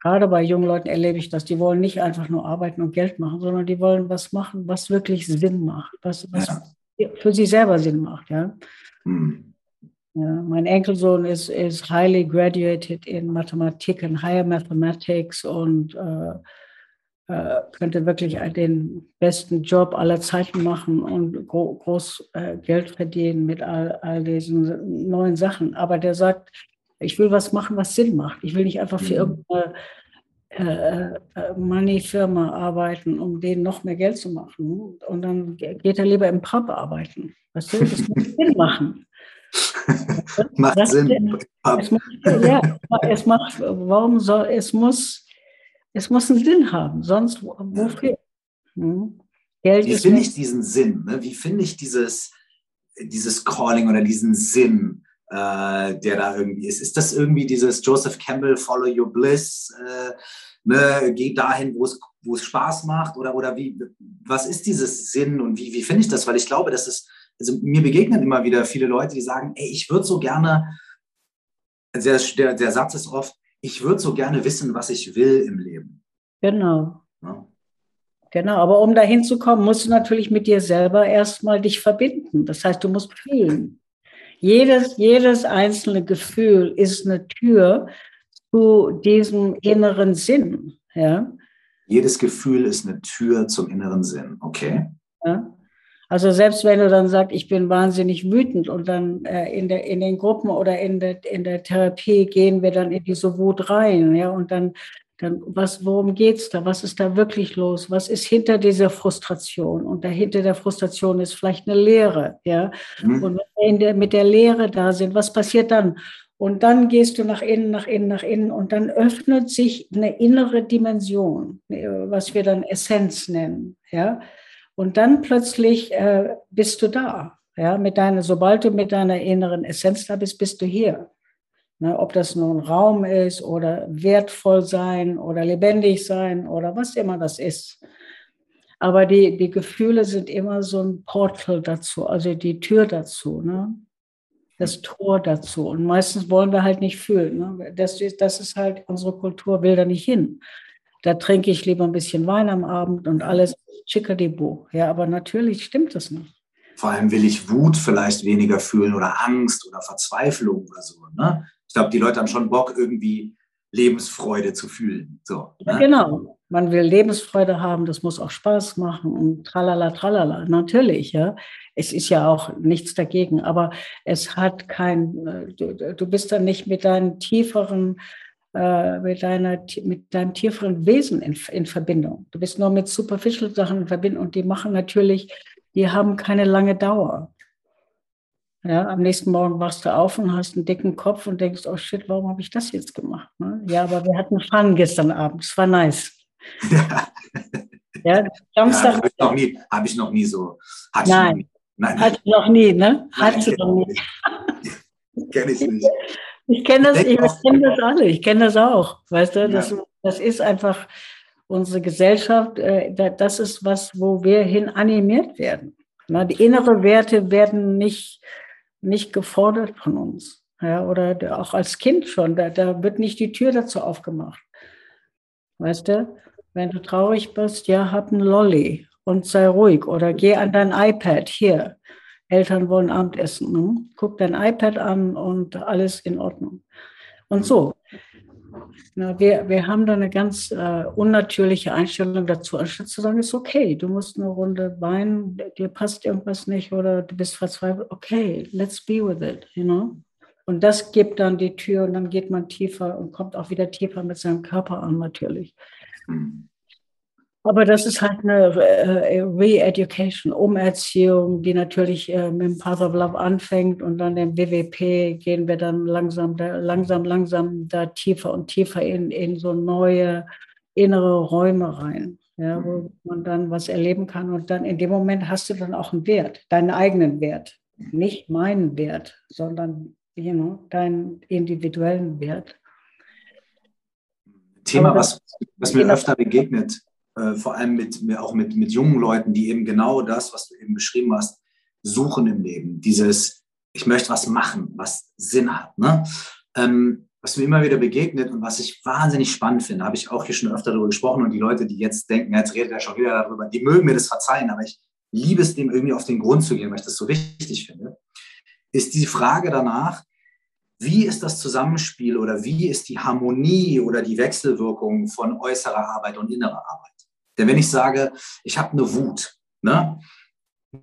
Gerade bei jungen Leuten erlebe ich das. Die wollen nicht einfach nur arbeiten und Geld machen, sondern die wollen was machen, was wirklich Sinn macht, was, was ja für sie selber Sinn macht. Ja? Hm. Ja mein Enkelsohn ist, ist highly graduated in Mathematik und Higher Mathematics und äh, äh, könnte wirklich den besten Job aller Zeiten machen und gro groß äh, Geld verdienen mit all, all diesen neuen Sachen. Aber der sagt, ich will was machen, was Sinn macht. Ich will nicht einfach für hm. irgendeine äh, äh, Money-Firma arbeiten, um denen noch mehr Geld zu machen. Und dann geht er lieber im Pub arbeiten. Was will das muss Sinn machen. macht das, Sinn. Es macht, ja, es macht, warum soll, es muss, es muss einen Sinn haben, sonst wofür? Hm? Geld Wie finde ich diesen Sinn? Ne? Wie finde ich dieses, dieses Calling oder diesen Sinn? äh, der da irgendwie ist. Ist das irgendwie dieses Joseph Campbell Follow Your Bliss? Äh, ne, geht dahin, wo es, wo es Spaß macht? Oder, oder wie, was ist dieses Sinn und wie, wie finde ich das? Weil ich glaube, dass es, also mir begegnen immer wieder viele Leute, die sagen, ey, ich würde so gerne, der, der, der Satz ist oft, ich würde so gerne wissen, was ich will im Leben. Genau. Ja. Genau, aber um dahin zu kommen, musst du natürlich mit dir selber erstmal dich verbinden. Das heißt, du musst fühlen. Jedes, jedes einzelne Gefühl ist eine Tür zu diesem inneren Sinn. Ja? Jedes Gefühl ist eine Tür zum inneren Sinn, okay? Ja? Also selbst wenn du dann sagst, ich bin wahnsinnig wütend und dann äh, in, der, in den Gruppen oder in der, in der Therapie gehen wir dann in diese Wut rein, ja, und dann dann was, worum geht's da? Was ist da wirklich los? Was ist hinter dieser Frustration? Und dahinter der Frustration ist vielleicht eine Lehre, ja. Mhm. Und wenn wir mit der Lehre da sind, was passiert dann? Und dann gehst du nach innen, nach innen, nach innen und dann öffnet sich eine innere Dimension, was wir dann Essenz nennen, ja. Und dann plötzlich äh, bist du da, ja, mit deiner, sobald du mit deiner inneren Essenz da bist, bist du hier. Ne, ob das nun Raum ist oder wertvoll sein oder lebendig sein oder was immer das ist. Aber die, die Gefühle sind immer so ein Portal dazu, also die Tür dazu, ne? das Tor dazu. Und meistens wollen wir halt nicht fühlen. Ne? Das, ist, das ist halt, unsere Kultur will da nicht hin. Da trinke ich lieber ein bisschen Wein am Abend und alles Chickadee-Buch. Ja, aber natürlich stimmt das nicht. Vor allem will ich Wut vielleicht weniger fühlen oder Angst oder Verzweiflung oder so. Ne? ich glaube, die Leute haben schon Bock, irgendwie Lebensfreude zu fühlen. So, ne? ja, genau. Man will Lebensfreude haben, das muss auch Spaß machen und tralala, tralala. Natürlich, ja. Es ist ja auch nichts dagegen, aber es hat kein, äh, du, du bist dann nicht mit deinem tieferen, äh, mit, deiner, mit deinem tieferen Wesen in, in Verbindung. Du bist nur mit superficial Sachen in Verbindung und die machen natürlich, die haben keine lange Dauer. Ja, am nächsten Morgen wachst du auf und hast einen dicken Kopf und denkst, oh shit, warum habe ich das jetzt gemacht? Ne? Ja, aber wir hatten Fun gestern Abend. Es war nice. Ja, ja Samstag. Ja, habe ich, noch nie, hab ich noch nie so. Nein. Nein, Hat noch nie, ne? Hat du noch nie. Kenne ich nicht. Ich kenne das, ich, kenne das alle, ich kenne das auch. Weißt du, das, ja. das ist einfach unsere Gesellschaft, äh, das ist was, wo wir hin animiert werden. Die innere Werte werden nicht nicht gefordert von uns. Ja, oder auch als Kind schon, da, da wird nicht die Tür dazu aufgemacht. Weißt du, wenn du traurig bist, ja, hab ein Lolly und sei ruhig oder geh an dein iPad hier. Eltern wollen Abendessen. Ne? Guck dein iPad an und alles in Ordnung. Und so. Na, wir, wir haben da eine ganz äh, unnatürliche Einstellung dazu, anstatt zu sagen, ist okay, du musst eine Runde weinen, dir passt irgendwas nicht oder du bist verzweifelt. Okay, let's be with it, you know? Und das gibt dann die Tür und dann geht man tiefer und kommt auch wieder tiefer mit seinem Körper an, natürlich. Mhm. Aber das ist halt eine äh, Re-Education, Umerziehung, die natürlich äh, mit dem Path of Love anfängt und dann im WWP gehen wir dann langsam, langsam, langsam da tiefer und tiefer in, in so neue innere Räume rein, ja, wo mhm. man dann was erleben kann und dann in dem Moment hast du dann auch einen Wert, deinen eigenen Wert, nicht meinen Wert, sondern you know, deinen individuellen Wert. Thema, was, was mir öfter begegnet, äh, vor allem mit, auch mit, mit jungen Leuten, die eben genau das, was du eben beschrieben hast, suchen im Leben. Dieses, ich möchte was machen, was Sinn hat. Ne? Ähm, was mir immer wieder begegnet und was ich wahnsinnig spannend finde, habe ich auch hier schon öfter darüber gesprochen und die Leute, die jetzt denken, jetzt redet er schon wieder darüber, die mögen mir das verzeihen, aber ich liebe es, dem irgendwie auf den Grund zu gehen, weil ich das so wichtig finde, ist die Frage danach, wie ist das Zusammenspiel oder wie ist die Harmonie oder die Wechselwirkung von äußerer Arbeit und innerer Arbeit? Denn wenn ich sage, ich habe eine Wut, ne,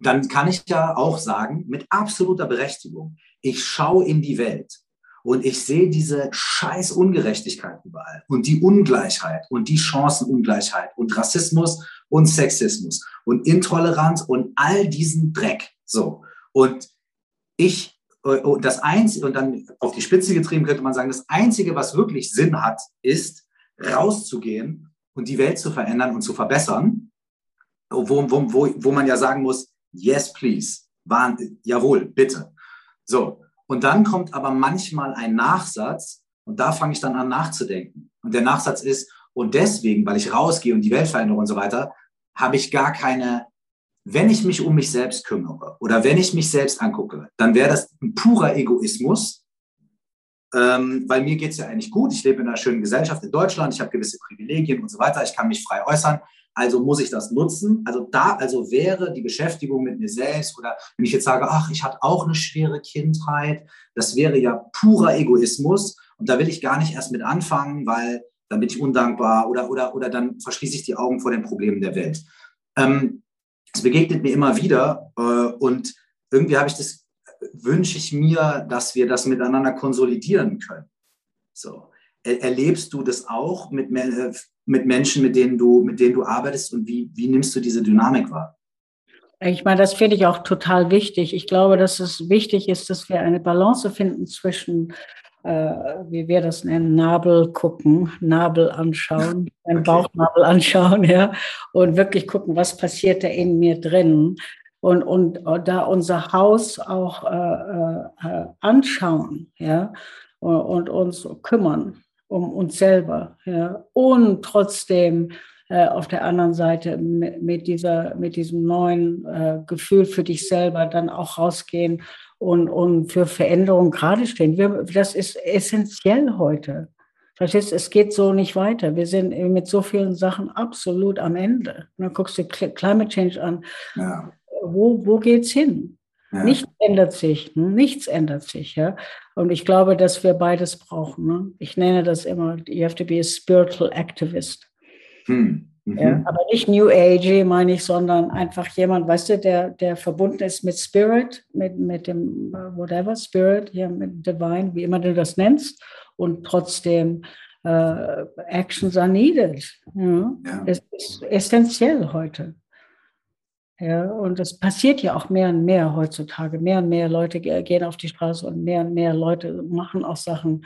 dann kann ich ja auch sagen, mit absoluter Berechtigung, ich schaue in die Welt und ich sehe diese scheiß Ungerechtigkeit überall und die Ungleichheit und die Chancenungleichheit und Rassismus und Sexismus und Intoleranz und all diesen Dreck. So. Und ich, und das Einzige, und dann auf die Spitze getrieben könnte man sagen, das Einzige, was wirklich Sinn hat, ist rauszugehen und die Welt zu verändern und zu verbessern, wo, wo, wo, wo man ja sagen muss, yes, please, War, jawohl, bitte. So, und dann kommt aber manchmal ein Nachsatz und da fange ich dann an nachzudenken. Und der Nachsatz ist, und deswegen, weil ich rausgehe und die Welt verändere und so weiter, habe ich gar keine, wenn ich mich um mich selbst kümmere oder wenn ich mich selbst angucke, dann wäre das ein purer Egoismus, ähm, weil mir geht es ja eigentlich gut. Ich lebe in einer schönen Gesellschaft in Deutschland, ich habe gewisse Privilegien und so weiter, ich kann mich frei äußern. Also muss ich das nutzen. Also da, also wäre die Beschäftigung mit mir selbst oder wenn ich jetzt sage, ach, ich hatte auch eine schwere Kindheit, das wäre ja purer Egoismus und da will ich gar nicht erst mit anfangen, weil dann bin ich undankbar oder, oder, oder dann verschließe ich die Augen vor den Problemen der Welt. Ähm, es begegnet mir immer wieder äh, und irgendwie habe ich das wünsche ich mir, dass wir das miteinander konsolidieren können. So. erlebst du das auch mit, äh, mit Menschen, mit denen du, mit denen du arbeitest und wie, wie nimmst du diese Dynamik wahr? Ich meine, das finde ich auch total wichtig. Ich glaube, dass es wichtig ist, dass wir eine Balance finden zwischen, äh, wie wir das nennen, Nabel gucken, Nabel anschauen, einen okay. Bauchnabel anschauen, ja, und wirklich gucken, was passiert da in mir drin. Und, und, und da unser Haus auch äh, äh, anschauen, ja, und, und uns kümmern um uns selber. Ja. Und trotzdem äh, auf der anderen Seite mit, dieser, mit diesem neuen äh, Gefühl für dich selber dann auch rausgehen und, und für Veränderung gerade stehen. Wir, das ist essentiell heute. Verstehst es geht so nicht weiter. Wir sind mit so vielen Sachen absolut am Ende. Dann guckst du Climate Change an. Ja. Wo, wo geht's hin? Ja. Nichts ändert sich, ne? nichts ändert sich. Ja? Und ich glaube, dass wir beides brauchen. Ne? Ich nenne das immer, you have to be a spiritual activist. Hm. Mhm. Ja, aber nicht New Age, meine ich, sondern einfach jemand, weißt du, der, der verbunden ist mit Spirit, mit, mit dem uh, whatever Spirit, ja, mit Divine, wie immer du das nennst, und trotzdem uh, Actions are needed. Ja. ja. Es ist essentiell heute. Ja, und es passiert ja auch mehr und mehr heutzutage. Mehr und mehr Leute gehen auf die Straße und mehr und mehr Leute machen auch Sachen.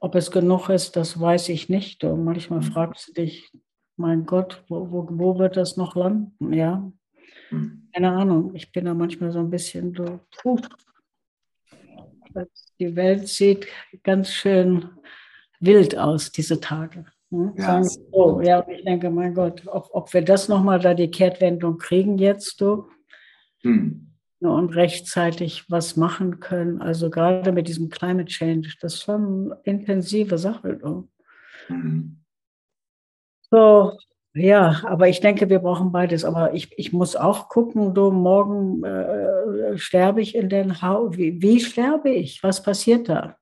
Ob es genug ist, das weiß ich nicht. Und manchmal mhm. fragst du dich, mein Gott, wo, wo, wo wird das noch landen? Ja, mhm. keine Ahnung. Ich bin da manchmal so ein bisschen so, puh. Die Welt sieht ganz schön wild aus, diese Tage. Hm? Ja. so. ja, und ich denke, mein Gott, ob, ob wir das nochmal da die Kehrtwendung kriegen jetzt, du, hm. und rechtzeitig was machen können. Also gerade mit diesem Climate Change, das ist schon eine intensive Sache. Du. Hm. So, ja, aber ich denke, wir brauchen beides. Aber ich, ich muss auch gucken, du, morgen äh, sterbe ich in den Haus. Wie, wie sterbe ich? Was passiert da?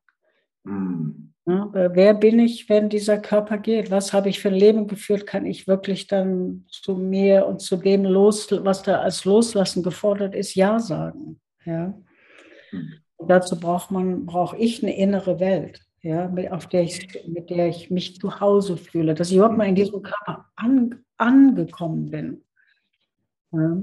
Hm. Ja, wer bin ich, wenn dieser Körper geht? Was habe ich für ein Leben geführt? Kann ich wirklich dann zu mir und zu dem los, was da als Loslassen gefordert ist, Ja sagen? Ja. Und dazu braucht man, brauche ich eine innere Welt, ja, mit, auf der ich, mit der ich mich zu Hause fühle, dass ich überhaupt mal in diesem Körper an, angekommen bin. Ja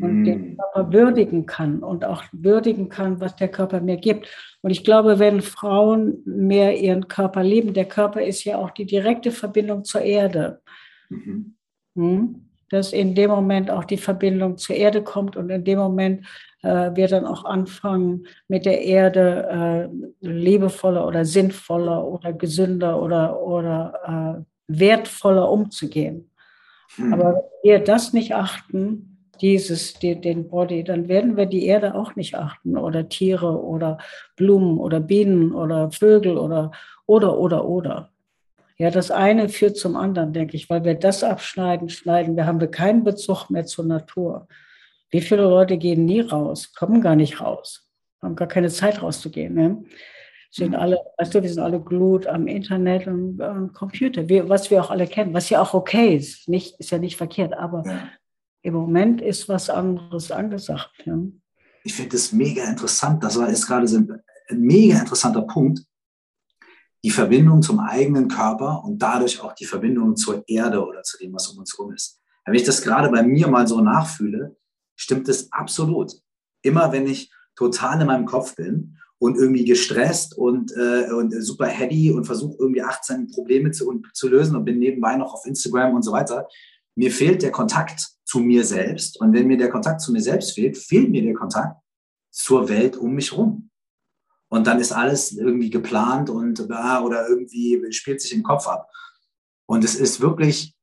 und den mm. Körper würdigen kann und auch würdigen kann, was der Körper mir gibt. Und ich glaube, wenn Frauen mehr ihren Körper lieben, der Körper ist ja auch die direkte Verbindung zur Erde. Mhm. Hm? Dass in dem Moment auch die Verbindung zur Erde kommt und in dem Moment äh, wir dann auch anfangen, mit der Erde äh, liebevoller oder sinnvoller oder gesünder oder, oder äh, wertvoller umzugehen. Mhm. Aber wenn wir das nicht achten, dieses, die, den Body, dann werden wir die Erde auch nicht achten oder Tiere oder Blumen oder Bienen oder Vögel oder, oder, oder, oder. Ja, das eine führt zum anderen, denke ich, weil wir das abschneiden, schneiden, wir haben wir keinen Bezug mehr zur Natur. Wie viele Leute gehen nie raus, kommen gar nicht raus, haben gar keine Zeit rauszugehen. Ne? Sind alle, weißt du, wir sind alle glut am Internet und am Computer, wir, was wir auch alle kennen, was ja auch okay ist, nicht, ist ja nicht verkehrt, aber ja. Im Moment ist was anderes angesagt. Ja. Ich finde das mega interessant. Das war jetzt gerade so ein, ein mega interessanter Punkt. Die Verbindung zum eigenen Körper und dadurch auch die Verbindung zur Erde oder zu dem, was um uns herum ist. Wenn ich das gerade bei mir mal so nachfühle, stimmt es absolut. Immer wenn ich total in meinem Kopf bin und irgendwie gestresst und, äh, und super heady und versuche irgendwie 18 Probleme zu, zu lösen und bin nebenbei noch auf Instagram und so weiter, mir fehlt der Kontakt zu mir selbst. Und wenn mir der Kontakt zu mir selbst fehlt, fehlt mir der Kontakt zur Welt um mich herum. Und dann ist alles irgendwie geplant und oder irgendwie spielt sich im Kopf ab. Und es ist wirklich,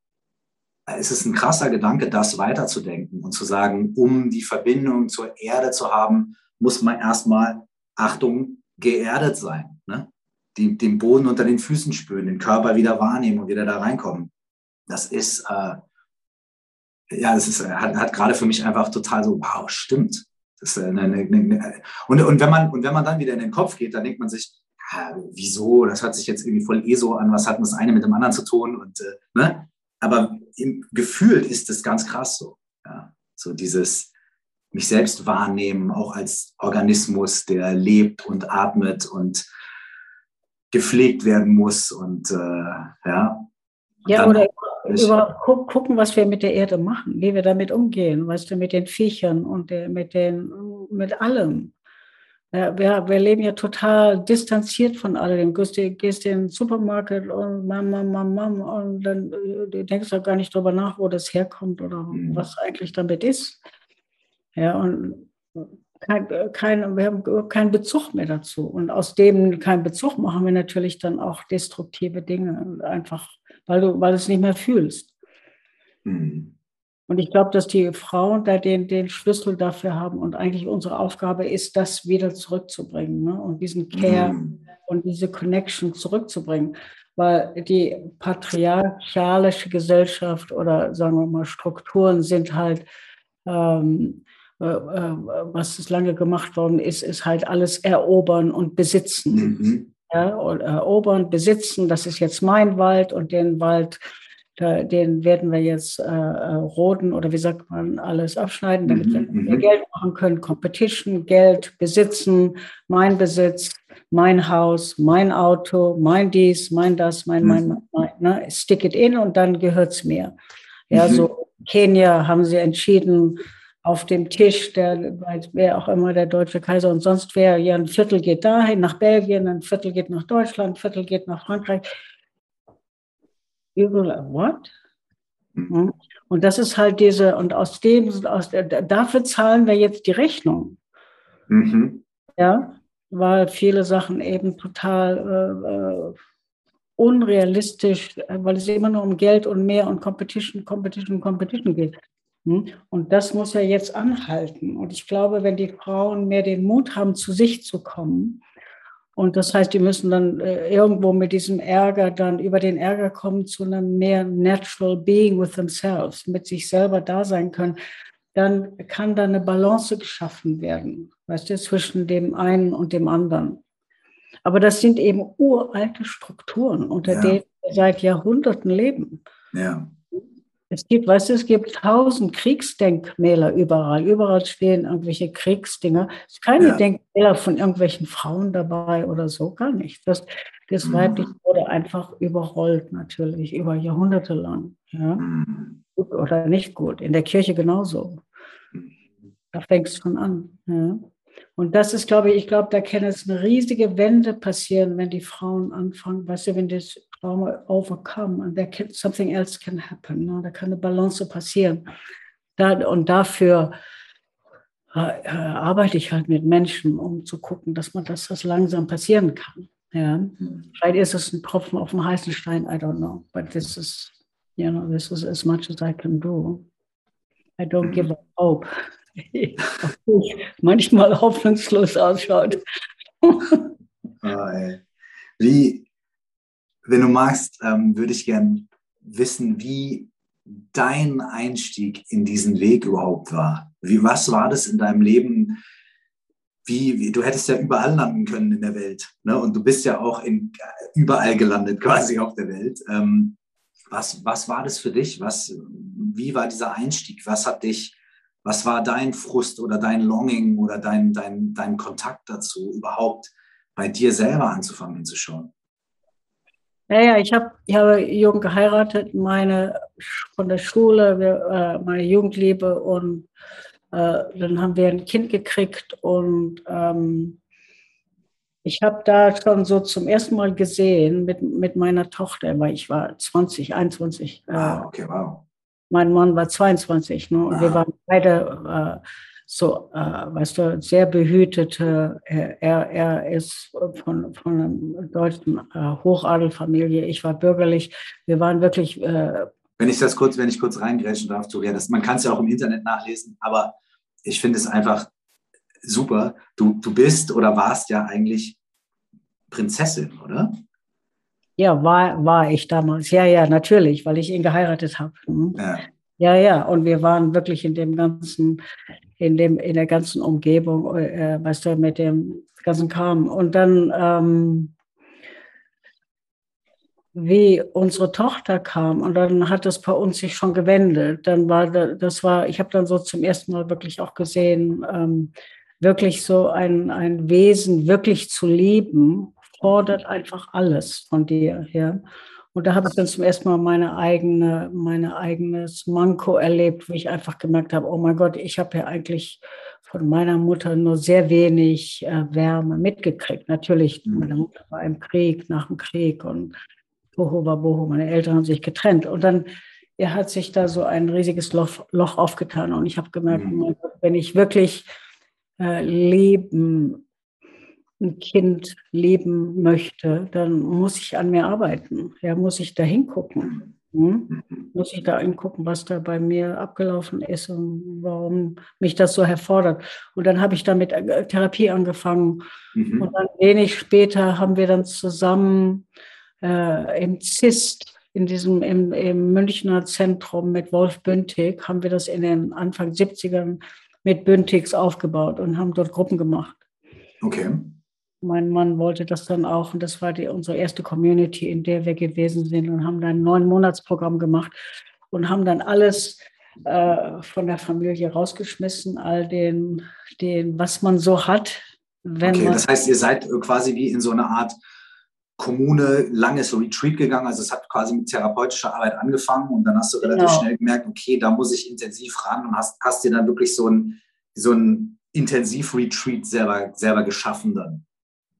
es ist ein krasser Gedanke, das weiterzudenken und zu sagen, um die Verbindung zur Erde zu haben, muss man erstmal, Achtung, geerdet sein. Ne? Die, den Boden unter den Füßen spüren, den Körper wieder wahrnehmen und wieder da reinkommen. Das ist, äh, ja, es ist, äh, hat, hat gerade für mich einfach total so, wow, stimmt. Das ist eine, eine, eine, und, und, wenn man, und wenn man dann wieder in den Kopf geht, dann denkt man sich, ja, wieso, das hört sich jetzt irgendwie voll eh so an, was hat das eine mit dem anderen zu tun? Und, äh, ne? Aber im, gefühlt ist es ganz krass so. Ja? So dieses mich selbst wahrnehmen, auch als Organismus, der lebt und atmet und gepflegt werden muss und äh, ja. Ja, oder überhaupt gucken, was wir mit der Erde machen, wie wir damit umgehen, weißt du, mit den Viechern und der, mit, den, mit allem. Ja, wir, wir, leben ja total distanziert von allem. Du gehst, in den Supermarkt und mam, mam, mam, mam, und dann äh, du denkst du gar nicht darüber nach, wo das herkommt oder mhm. was eigentlich damit ist. Ja, und kein, kein, wir haben keinen Bezug mehr dazu. Und aus dem keinen Bezug machen wir natürlich dann auch destruktive Dinge, einfach weil du, weil du es nicht mehr fühlst. Mhm. Und ich glaube, dass die Frauen da den, den Schlüssel dafür haben und eigentlich unsere Aufgabe ist, das wieder zurückzubringen ne? und diesen Care mhm. und diese Connection zurückzubringen. Weil die patriarchalische Gesellschaft oder sagen wir mal Strukturen sind halt ähm, äh, äh, was es lange gemacht worden ist, ist halt alles erobern und besitzen. Mhm. Ja, und erobern, besitzen, das ist jetzt mein Wald und den Wald, den werden wir jetzt äh, äh roden oder wie sagt man, alles abschneiden, damit wir mhm. mehr mhm. Geld machen können. Competition, Geld, besitzen, mein Besitz, mein Haus, mein Auto, mein dies, mein das, mein, mein, mein, mein ne? stick it in und dann gehört es mir. Ja, mhm. so Kenia haben sie entschieden, auf dem Tisch, der, wer auch immer der deutsche Kaiser und sonst wer, ja, ein Viertel geht dahin, nach Belgien, ein Viertel geht nach Deutschland, ein Viertel geht nach Frankreich. Überall, what? Hm? Und das ist halt diese, und aus dem, aus der, dafür zahlen wir jetzt die Rechnung. Mhm. Ja, weil viele Sachen eben total äh, äh unrealistisch, weil es immer nur um Geld und mehr und Competition, Competition, Competition geht. Hm? Und das muss ja jetzt anhalten. Und ich glaube, wenn die Frauen mehr den Mut haben, zu sich zu kommen, und das heißt, die müssen dann äh, irgendwo mit diesem Ärger dann über den Ärger kommen zu einem mehr natural being with themselves, mit sich selber da sein können, dann kann da eine Balance geschaffen werden, weißt du, zwischen dem einen und dem anderen. Aber das sind eben uralte Strukturen, unter ja. denen wir seit Jahrhunderten leben. Ja. Es gibt, weißt du, es gibt tausend Kriegsdenkmäler überall. Überall stehen irgendwelche Kriegsdinger. Es sind keine ja. Denkmäler von irgendwelchen Frauen dabei oder so, gar nicht. Das, das mhm. Weibliche wurde einfach überrollt, natürlich, über Jahrhunderte lang. Ja? Mhm. Gut oder nicht gut. In der Kirche genauso. Da fängt es schon an. Ja? Und das ist, glaube ich, ich glaube, da kann es eine riesige Wende passieren, wenn die Frauen anfangen, weißt du, wenn das Trauma overcome and there can, something else can happen. Ne? Da kann eine Balance passieren. Da, und dafür äh, äh, arbeite ich halt mit Menschen, um zu gucken, dass man das, das langsam passieren kann. Ja? Vielleicht ist es ein Tropfen auf dem heißen Stein, I don't know. But this is, you know, this is as much as I can do. I don't give up hope. manchmal hoffnungslos ausschaut. oh, wie, wenn du magst, ähm, würde ich gern wissen, wie dein Einstieg in diesen Weg überhaupt war. Wie, was war das in deinem Leben? Wie, wie, du hättest ja überall landen können in der Welt. Ne? Und du bist ja auch in, überall gelandet, quasi auf der Welt. Ähm, was, was war das für dich? Was, wie war dieser Einstieg? Was hat dich was war dein Frust oder dein Longing oder dein, dein, dein Kontakt dazu, überhaupt bei dir selber anzufangen hinzuschauen? Naja, ich habe ich hab jung geheiratet, meine von der Schule, wir, äh, meine Jugendliebe und äh, dann haben wir ein Kind gekriegt und ähm, ich habe da schon so zum ersten Mal gesehen mit, mit meiner Tochter, weil ich war 20, 21. Ah, okay, wow. Mein Mann war 22 ne? und wir waren beide äh, so, äh, weißt du, sehr behütete. Er, er ist von, von einer deutschen äh, Hochadelfamilie. Ich war bürgerlich. Wir waren wirklich. Äh, wenn ich das kurz, wenn ich kurz reingrätschen darf, Toria, das, man kann es ja auch im Internet nachlesen, aber ich finde es einfach super. Du, du bist oder warst ja eigentlich Prinzessin, oder? Ja, war, war ich damals. Ja, ja, natürlich, weil ich ihn geheiratet habe. Hm. Ja. ja, ja. Und wir waren wirklich in dem ganzen, in dem, in der ganzen Umgebung, äh, weißt du, mit dem ganzen Kram. Und dann, ähm, wie unsere Tochter kam und dann hat das bei uns sich schon gewendet. Dann war das war, ich habe dann so zum ersten Mal wirklich auch gesehen, ähm, wirklich so ein, ein Wesen wirklich zu lieben, fordert einfach alles von dir. Ja. Und da habe ich dann zum ersten Mal meine eigene, meine eigenes Manko erlebt, wo ich einfach gemerkt habe, oh mein Gott, ich habe ja eigentlich von meiner Mutter nur sehr wenig äh, Wärme mitgekriegt. Natürlich, mhm. meine Mutter war im Krieg, nach dem Krieg und Boho war Boho, meine Eltern haben sich getrennt. Und dann er hat sich da so ein riesiges Loch, Loch aufgetan. Und ich habe gemerkt, mhm. wenn ich wirklich äh, leben ein Kind leben möchte, dann muss ich an mir arbeiten. Ja, muss ich da hingucken. Hm? Muss ich da hingucken, was da bei mir abgelaufen ist und warum mich das so herfordert. Und dann habe ich damit äh, Therapie angefangen. Mhm. Und dann wenig später haben wir dann zusammen äh, im ZIST, in diesem im, im Münchner Zentrum mit Wolf Bündig, haben wir das in den Anfang 70ern mit Bündigs aufgebaut und haben dort Gruppen gemacht. Okay mein Mann wollte das dann auch und das war die, unsere erste Community, in der wir gewesen sind und haben dann ein neun Monatsprogramm gemacht und haben dann alles äh, von der Familie rausgeschmissen, all den, den, was man so hat. Wenn okay, das heißt, ihr seid quasi wie in so eine Art Kommune langes Retreat gegangen. Also es hat quasi mit therapeutischer Arbeit angefangen und dann hast du relativ genau. schnell gemerkt, okay, da muss ich intensiv ran und hast, hast dir dann wirklich so ein, so ein Intensiv-Retreat selber, selber geschaffen dann.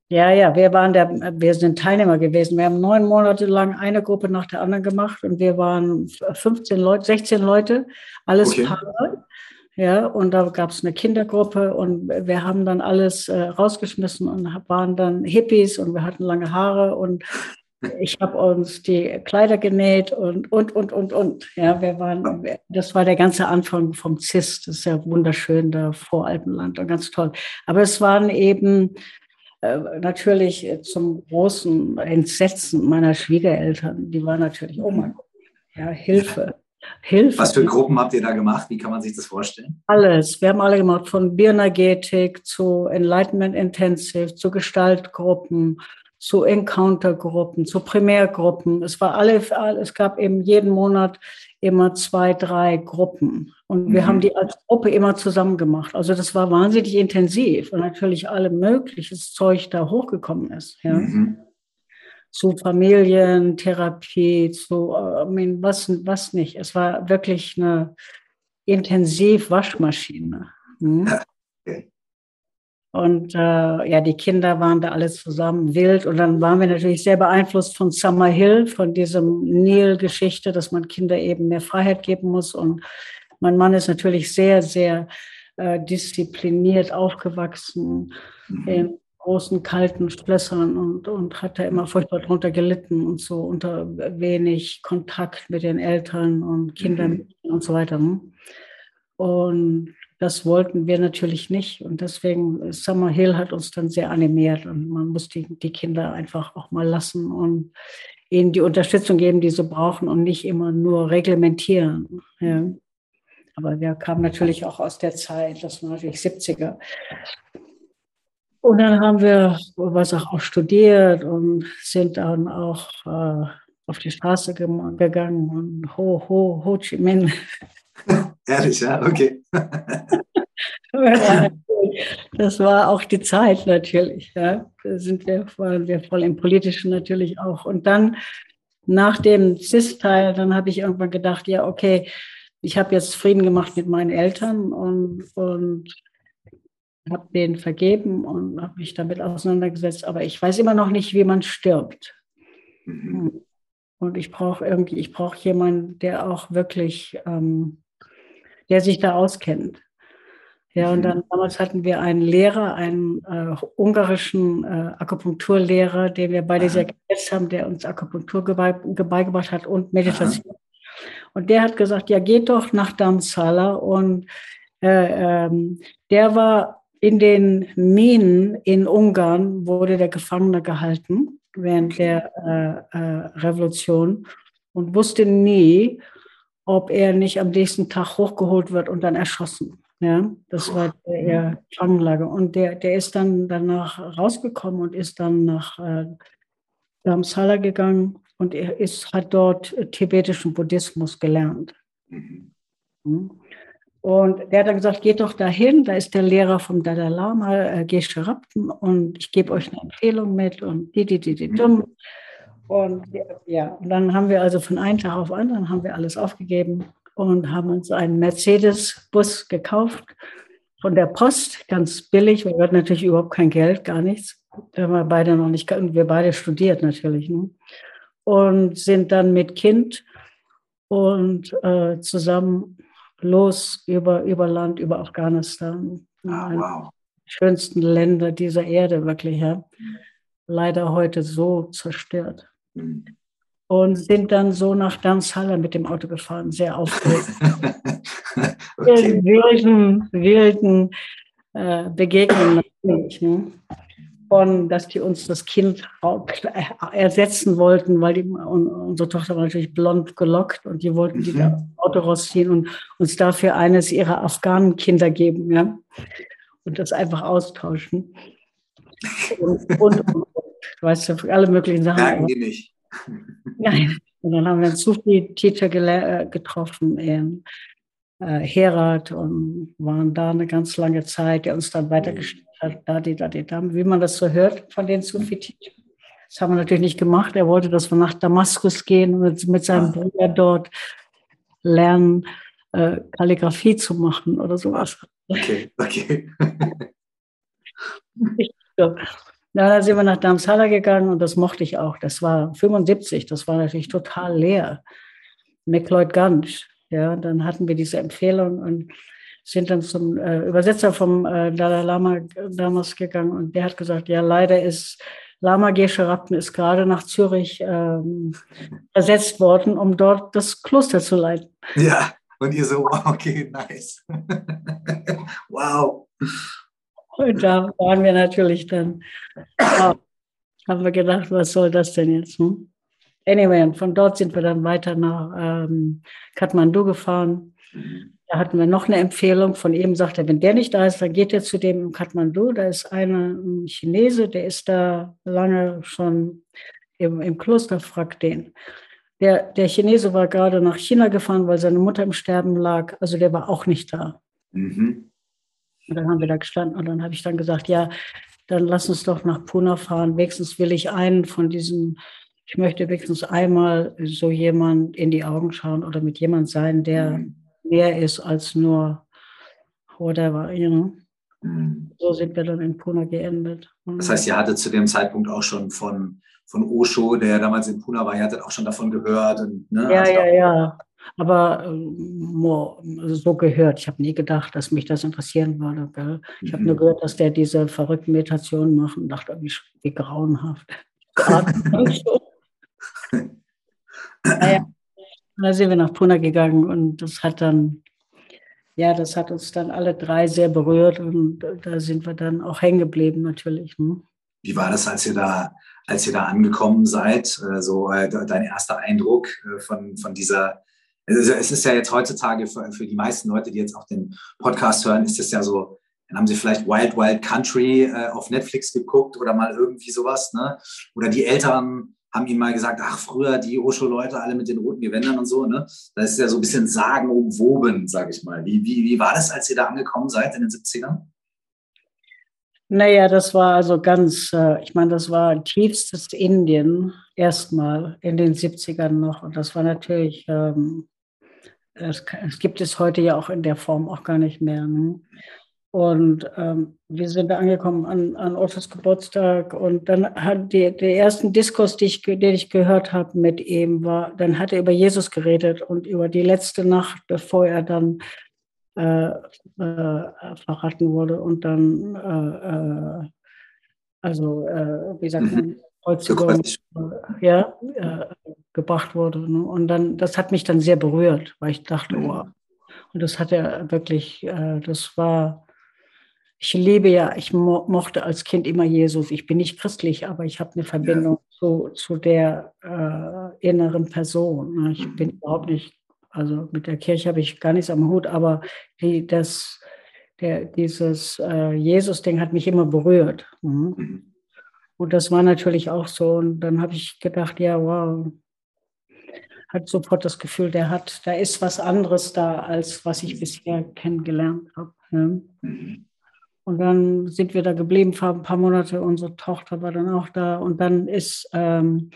Ja, ja, wir waren der, wir sind Teilnehmer gewesen. Wir haben neun Monate lang eine Gruppe nach der anderen gemacht und wir waren 15 Leute, 16 Leute, alles okay. Paare. Ja, und da gab es eine Kindergruppe und wir haben dann alles äh, rausgeschmissen und waren dann Hippies und wir hatten lange Haare und ich habe uns die Kleider genäht und, und, und, und, und. Ja, wir waren, das war der ganze Anfang vom CIS. Das ist ja wunderschön da vor Alpenland und ganz toll. Aber es waren eben natürlich zum großen Entsetzen meiner Schwiegereltern. Die waren natürlich, oh mein Gott, ja, Hilfe. Hilfe. Was für Gruppen habt ihr da gemacht? Wie kann man sich das vorstellen? Alles. Wir haben alle gemacht, von Biernergetik zu Enlightenment Intensive, zu Gestaltgruppen, zu Encountergruppen, zu Primärgruppen. Es war alle, es gab eben jeden Monat immer zwei, drei Gruppen. Und wir mhm. haben die als Gruppe immer zusammen gemacht. Also das war wahnsinnig intensiv und natürlich alle mögliches Zeug da hochgekommen ist. Ja. Mhm. Zu Familientherapie, zu I mean, was, was nicht. Es war wirklich eine intensiv Waschmaschine. Hm? Okay. Und äh, ja, die Kinder waren da alle zusammen wild. Und dann waren wir natürlich sehr beeinflusst von Summer Hill, von diesem Nil-Geschichte, dass man Kinder eben mehr Freiheit geben muss. Und mein Mann ist natürlich sehr, sehr äh, diszipliniert aufgewachsen mhm. in großen, kalten Schlössern und, und hat da immer furchtbar drunter gelitten und so unter wenig Kontakt mit den Eltern und Kindern mhm. und so weiter. Ne? Und das wollten wir natürlich nicht. Und deswegen, Summer Hill hat uns dann sehr animiert. Und man muss die, die Kinder einfach auch mal lassen und ihnen die Unterstützung geben, die sie brauchen und nicht immer nur reglementieren. Ja. Aber wir kamen natürlich auch aus der Zeit, das war natürlich 70er. Und dann haben wir was auch, auch studiert und sind dann auch äh, auf die Straße gegangen und Ho, Ho, Ho Chi Minh Ehrlich, ja, okay. das war auch die Zeit natürlich. Ja. Da sind wir, waren wir voll im Politischen natürlich auch. Und dann nach dem CIS-Teil, dann habe ich irgendwann gedacht, ja, okay, ich habe jetzt Frieden gemacht mit meinen Eltern und, und habe denen vergeben und habe mich damit auseinandergesetzt. Aber ich weiß immer noch nicht, wie man stirbt. Mhm. Und ich brauche irgendwie, ich brauche jemanden, der auch wirklich ähm, der sich da auskennt. Ja, und mhm. dann damals hatten wir einen Lehrer, einen äh, ungarischen äh, Akupunkturlehrer, den wir beide Aha. sehr geschätzt haben, der uns Akupunktur beigebracht hat und Meditation. Aha. Und der hat gesagt, ja, geht doch nach Damsala. Und äh, ähm, der war in den Minen in Ungarn, wurde der Gefangene gehalten während der äh, äh, Revolution und wusste nie, ob er nicht am nächsten Tag hochgeholt wird und dann erschossen. Ja, das war der Fanglage. Und der, der ist dann danach rausgekommen und ist dann nach äh, Dharamsala gegangen und er ist, hat dort tibetischen Buddhismus gelernt. Mhm. Und der hat dann gesagt, geht doch dahin, da ist der Lehrer vom Dalai Lama, äh, Geshe Rapten, und ich gebe euch eine Empfehlung mit und die, die, die, die, dumm. Und ja, und dann haben wir also von einem Tag auf anderen haben wir alles aufgegeben und haben uns einen Mercedes-Bus gekauft von der Post, ganz billig, weil wir hatten natürlich überhaupt kein Geld, gar nichts. Wir haben beide noch nicht, wir beide studiert natürlich. Ne? Und sind dann mit Kind und äh, zusammen los über, über Land, über Afghanistan. Ah, wow. Schönsten Länder dieser Erde, wirklich, ja. Leider heute so zerstört. Mhm. Und sind dann so nach Darmstadt mit dem Auto gefahren, sehr aufgeregt. okay. Wilden, wilden äh, Begegnungen natürlich. Ne? Von, dass die uns das Kind ersetzen wollten, weil die, unsere Tochter war natürlich blond gelockt und die wollten die mhm. da Auto rausziehen und uns dafür eines ihrer Afghanen-Kinder geben. Ja? Und das einfach austauschen. Und, und, und, weißt du, alle möglichen Sachen. Merken die nicht. Nein. Und dann haben wir einen Sufi-Teacher äh, getroffen in äh, Herat und waren da eine ganz lange Zeit, der uns dann weitergestellt hat, da, die, da, die, da, wie man das so hört von den Sufi-Teachern. Das haben wir natürlich nicht gemacht. Er wollte, dass wir nach Damaskus gehen und mit seinem ah. Bruder dort lernen, äh, Kalligrafie zu machen oder sowas. Okay, okay. ja, dann sind wir nach Darmstadt gegangen und das mochte ich auch. Das war 75, das war natürlich total leer. McLeod Gansch, ja, dann hatten wir diese Empfehlung und sind dann zum äh, Übersetzer vom äh, Dalai Lama damals gegangen und der hat gesagt, ja, leider ist Lama Geshe Rapten ist gerade nach Zürich ähm, ersetzt worden, um dort das Kloster zu leiten. Ja, und ihr so, okay, nice. wow. Und da waren wir natürlich dann, haben wir gedacht, was soll das denn jetzt? Hm? Anyway, und von dort sind wir dann weiter nach ähm, Kathmandu gefahren. Da hatten wir noch eine Empfehlung von ihm, sagt er, wenn der nicht da ist, dann geht er zu dem in Kathmandu. Da ist einer, ein Chinese, der ist da lange schon im, im Kloster, fragt den. Der, der Chinese war gerade nach China gefahren, weil seine Mutter im Sterben lag. Also der war auch nicht da. Mhm. Und dann haben wir da gestanden und dann habe ich dann gesagt, ja, dann lass uns doch nach Pune fahren. Wenigstens will ich einen von diesen, ich möchte wenigstens einmal so jemand in die Augen schauen oder mit jemand sein, der mhm. mehr ist als nur whatever, you know. Mhm. So sind wir dann in Pune geendet. Das heißt, ihr hattet zu dem Zeitpunkt auch schon von von Osho, der damals in Pune war, ihr hattet auch schon davon gehört. Und, ne, ja, ja, ja. Aber äh, so gehört. Ich habe nie gedacht, dass mich das interessieren würde. Gell? Ich habe mhm. nur gehört, dass der diese verrückten Meditationen macht und dachte, wie, wie grauenhaft. naja, da sind wir nach Pune gegangen und das hat dann, ja, das hat uns dann alle drei sehr berührt und da sind wir dann auch hängen geblieben natürlich. Ne? Wie war das, als ihr da als ihr da angekommen seid? Äh, so äh, dein erster Eindruck äh, von, von dieser, also es ist ja jetzt heutzutage für, für die meisten Leute, die jetzt auch den Podcast hören, ist es ja so, dann haben sie vielleicht Wild Wild Country äh, auf Netflix geguckt oder mal irgendwie sowas, ne? Oder die Eltern haben ihnen mal gesagt, ach, früher die Osho-Leute alle mit den roten Gewändern und so, ne? Das ist ja so ein bisschen sagenumwoben, sage ich mal. Wie, wie, wie war das, als ihr da angekommen seid in den 70ern? Naja, das war also ganz, äh, ich meine, das war tiefstes Indien erstmal in den 70ern noch. Und das war natürlich, ähm, das, das, gibt es heute ja auch in der Form auch gar nicht mehr. Ne? Und ähm, wir sind da angekommen an, an Ottos Geburtstag und dann hat die, der ersten Diskurs, die ich, den ich gehört habe mit ihm, war, dann hat er über Jesus geredet und über die letzte Nacht, bevor er dann äh, äh, verraten wurde und dann, äh, äh also äh, wie sagt man, Kreuzigung, äh, ja, gebracht wurde. Ne? Und dann, das hat mich dann sehr berührt, weil ich dachte, mhm. wow. Und das hat er wirklich, das war, ich liebe ja, ich mo mochte als Kind immer Jesus. Ich bin nicht christlich, aber ich habe eine Verbindung ja. zu, zu der äh, inneren Person. Ne? Ich bin überhaupt nicht also mit der Kirche habe ich gar nichts am Hut, aber die, das, der, dieses äh, Jesus-Ding hat mich immer berührt. Mhm. mhm. Und das war natürlich auch so. Und dann habe ich gedacht, ja, wow, hat sofort das Gefühl, der hat, da ist was anderes da, als was ich bisher kennengelernt habe. Ja. Und dann sind wir da geblieben ein paar Monate. Unsere Tochter war dann auch da. Und dann ist ähm,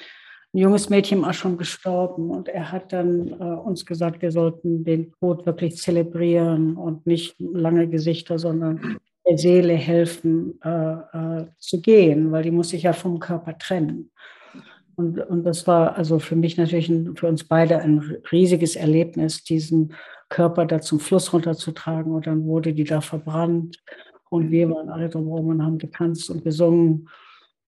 ein junges Mädchen auch schon gestorben. Und er hat dann äh, uns gesagt, wir sollten den Tod wirklich zelebrieren und nicht lange Gesichter, sondern der Seele helfen äh, äh, zu gehen, weil die muss sich ja vom Körper trennen. Und, und das war also für mich natürlich ein, für uns beide ein riesiges Erlebnis, diesen Körper da zum Fluss runterzutragen. Und dann wurde die da verbrannt. Und wir waren alle drumherum und haben getanzt und gesungen.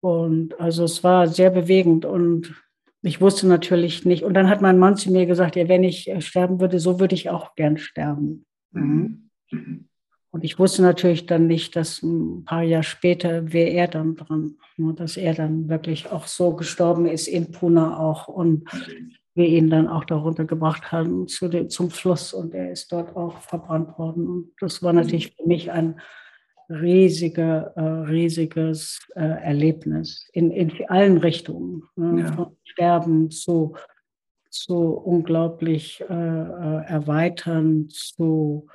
Und also es war sehr bewegend. Und ich wusste natürlich nicht. Und dann hat mein Mann zu mir gesagt, ja, wenn ich sterben würde, so würde ich auch gern sterben. Mhm. Und ich wusste natürlich dann nicht, dass ein paar Jahre später wäre er dann dran, ne, dass er dann wirklich auch so gestorben ist in Puna auch und wir ihn dann auch darunter gebracht haben zu dem, zum Fluss und er ist dort auch verbrannt worden. Und das war natürlich für mich ein riesiger, äh, riesiges äh, Erlebnis in, in allen Richtungen, ne, ja. von Sterben zu, zu unglaublich äh erweitern, zu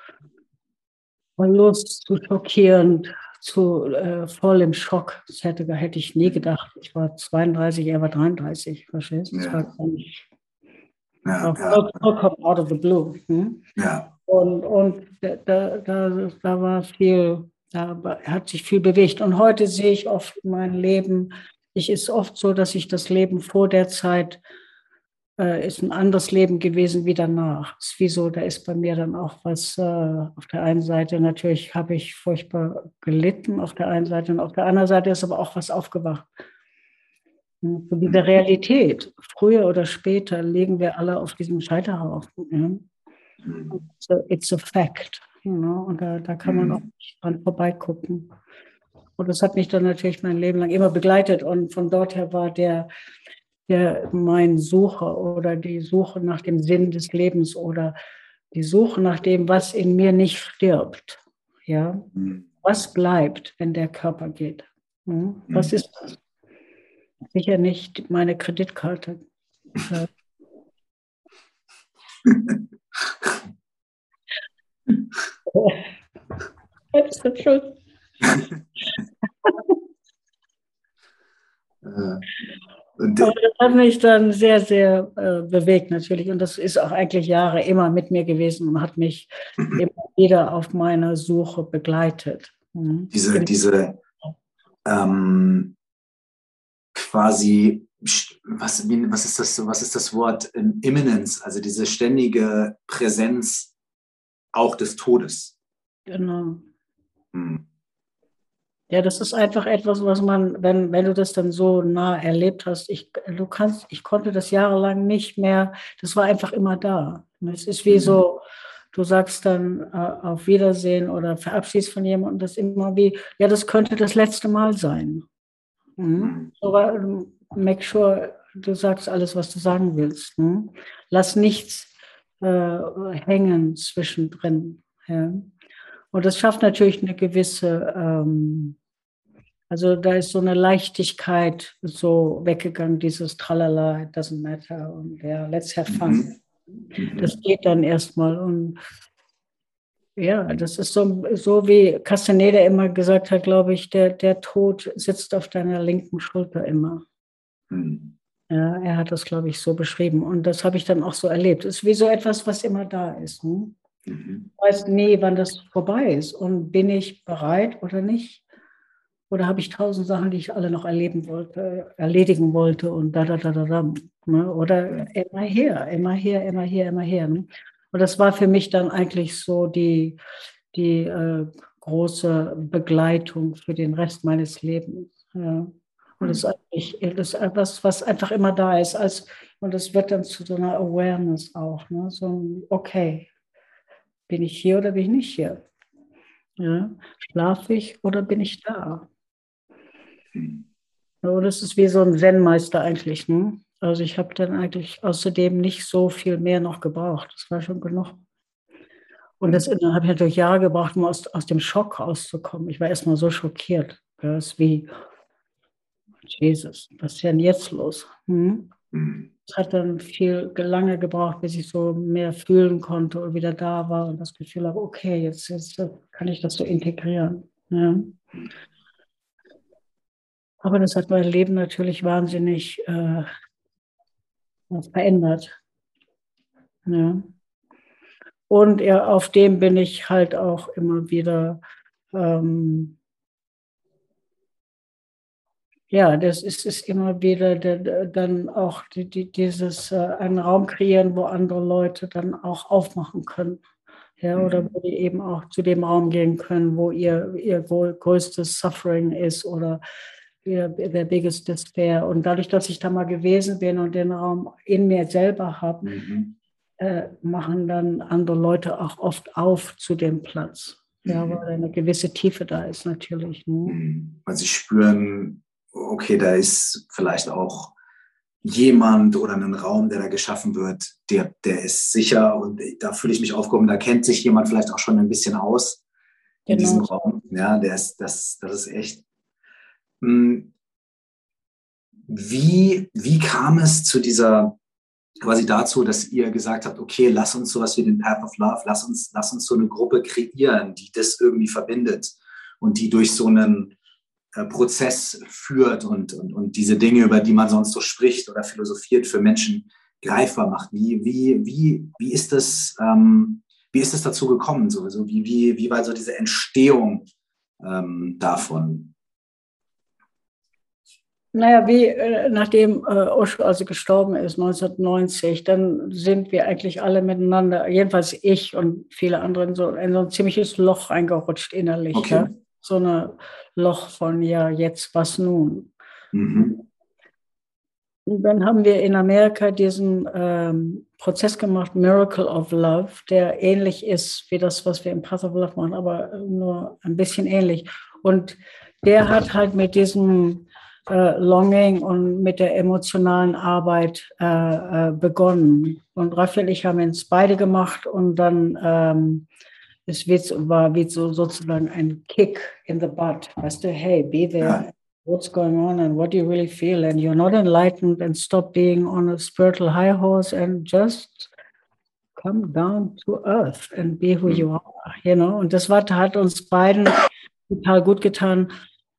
Verlust, zu schockierend, zu äh, voll im Schock. Das hätte, hätte ich nie gedacht. Ich war 32, er war 33, verstehst du? Das ja. war gar nicht. Ja, ja. Vollkommen out of the blue. Hm? Ja. Und, und da, da, da war viel, da hat sich viel bewegt. Und heute sehe ich oft mein Leben, ich ist oft so, dass ich das Leben vor der Zeit äh, ist ein anderes Leben gewesen wie danach. Ist wie so, da ist bei mir dann auch was äh, auf der einen Seite, natürlich habe ich furchtbar gelitten auf der einen Seite und auf der anderen Seite ist aber auch was aufgewacht. So diese Realität, früher oder später legen wir alle auf diesem Scheiterhaufen. Ja? So, it's a fact. You know? Und da, da kann man auch nicht dran vorbeigucken. Und das hat mich dann natürlich mein Leben lang immer begleitet. Und von dort her war der, der mein Suche oder die Suche nach dem Sinn des Lebens oder die Suche nach dem, was in mir nicht stirbt. Ja, mhm. was bleibt, wenn der Körper geht? Hm? Was mhm. ist das? Sicher nicht meine Kreditkarte. Selbst Das hat mich dann sehr, sehr äh, bewegt natürlich. Und das ist auch eigentlich Jahre immer mit mir gewesen und hat mich immer wieder auf meiner Suche begleitet. Mhm. Diese, diese ähm, quasi, was, was, ist das, was ist das Wort ähm, Imminence, also diese ständige Präsenz auch des Todes. Genau. Hm. Ja, das ist einfach etwas, was man, wenn, wenn du das dann so nah erlebt hast, ich, du kannst, ich konnte das jahrelang nicht mehr, das war einfach immer da. Es ist wie mhm. so, du sagst dann äh, auf Wiedersehen oder verabschiedest von jemandem das immer wie, ja, das könnte das letzte Mal sein. Mhm. Aber ähm, make sure, du sagst alles, was du sagen willst. Ne? Lass nichts äh, hängen zwischendrin. Ja? Und das schafft natürlich eine gewisse, ähm, also da ist so eine Leichtigkeit so weggegangen, dieses Tralala, it doesn't matter und ja, let's have fun. Mhm. Das geht dann erstmal und ja, das ist so, so wie Castaneda immer gesagt hat, glaube ich, der, der Tod sitzt auf deiner linken Schulter immer. Mhm. Ja, er hat das, glaube ich, so beschrieben. Und das habe ich dann auch so erlebt. Es ist wie so etwas, was immer da ist. Hm? Mhm. Weiß nie, wann das vorbei ist. Und bin ich bereit oder nicht? Oder habe ich tausend Sachen, die ich alle noch erleben wollte, erledigen wollte und da, da, da, da, da. Ne? Oder immer her, immer her, immer her, immer her. Ne? Und das war für mich dann eigentlich so die, die äh, große Begleitung für den Rest meines Lebens. Ja. Und das ist, eigentlich, das ist etwas, was einfach immer da ist. Als, und das wird dann zu so einer Awareness auch. Ne? So ein, okay, bin ich hier oder bin ich nicht hier? Ja? Schlafe ich oder bin ich da? So, das ist wie so ein Zen-Meister eigentlich. Ne? Also ich habe dann eigentlich außerdem nicht so viel mehr noch gebraucht. Das war schon genug. Und das habe ich natürlich Jahre gebraucht, um aus, aus dem Schock rauszukommen. Ich war erstmal so schockiert. Das ist wie, Jesus, was ist denn jetzt los? Hm? Mhm. Es hat dann viel lange gebraucht, bis ich so mehr fühlen konnte und wieder da war und das Gefühl habe, okay, jetzt, jetzt kann ich das so integrieren. Ja. Aber das hat mein Leben natürlich wahnsinnig äh, verändert. Ja. Und ja, auf dem bin ich halt auch immer wieder ähm, ja, das ist es immer wieder dann auch die, die, dieses äh, einen Raum kreieren, wo andere Leute dann auch aufmachen können. Ja, oder mhm. wo die eben auch zu dem Raum gehen können, wo ihr, ihr größtes Suffering ist oder ihr, der biggest despair. Und dadurch, dass ich da mal gewesen bin und den Raum in mir selber habe, mhm. äh, machen dann andere Leute auch oft auf zu dem Platz. Ja, mhm. weil eine gewisse Tiefe da ist natürlich. Ne? Weil sie spüren, okay, da ist vielleicht auch jemand oder ein Raum, der da geschaffen wird, der, der ist sicher und da fühle ich mich aufgehoben, da kennt sich jemand vielleicht auch schon ein bisschen aus in genau. diesem Raum. Ja, der ist, das, das ist echt. Hm, wie, wie kam es zu dieser, quasi dazu, dass ihr gesagt habt, okay, lass uns sowas wie den Path of Love, lass uns, lass uns so eine Gruppe kreieren, die das irgendwie verbindet und die durch so einen Prozess führt und, und, und diese Dinge, über die man sonst so spricht oder philosophiert, für Menschen greifbar macht. Wie, wie, wie, wie, ist, das, ähm, wie ist das dazu gekommen? Sowieso? Wie, wie, wie war so diese Entstehung ähm, davon? Naja, wie äh, nachdem äh, Osho also gestorben ist, 1990, dann sind wir eigentlich alle miteinander, jedenfalls ich und viele andere, in so, in so ein ziemliches Loch reingerutscht innerlich. Okay. Ja? So eine Loch von, ja, jetzt was nun? Mhm. Und dann haben wir in Amerika diesen ähm, Prozess gemacht, Miracle of Love, der ähnlich ist wie das, was wir im Path of Love machen, aber nur ein bisschen ähnlich. Und der hat halt mit diesem äh, Longing und mit der emotionalen Arbeit äh, äh, begonnen. Und Raphael und ich haben es beide gemacht und dann ähm, es wird, war wie so sozusagen ein Kick in the butt. Weißt du, hey, be there. What's going on and what do you really feel? And you're not enlightened and stop being on a spiritual high horse and just come down to earth and be who mm. you are, you know. Und das war, hat uns beiden total gut getan.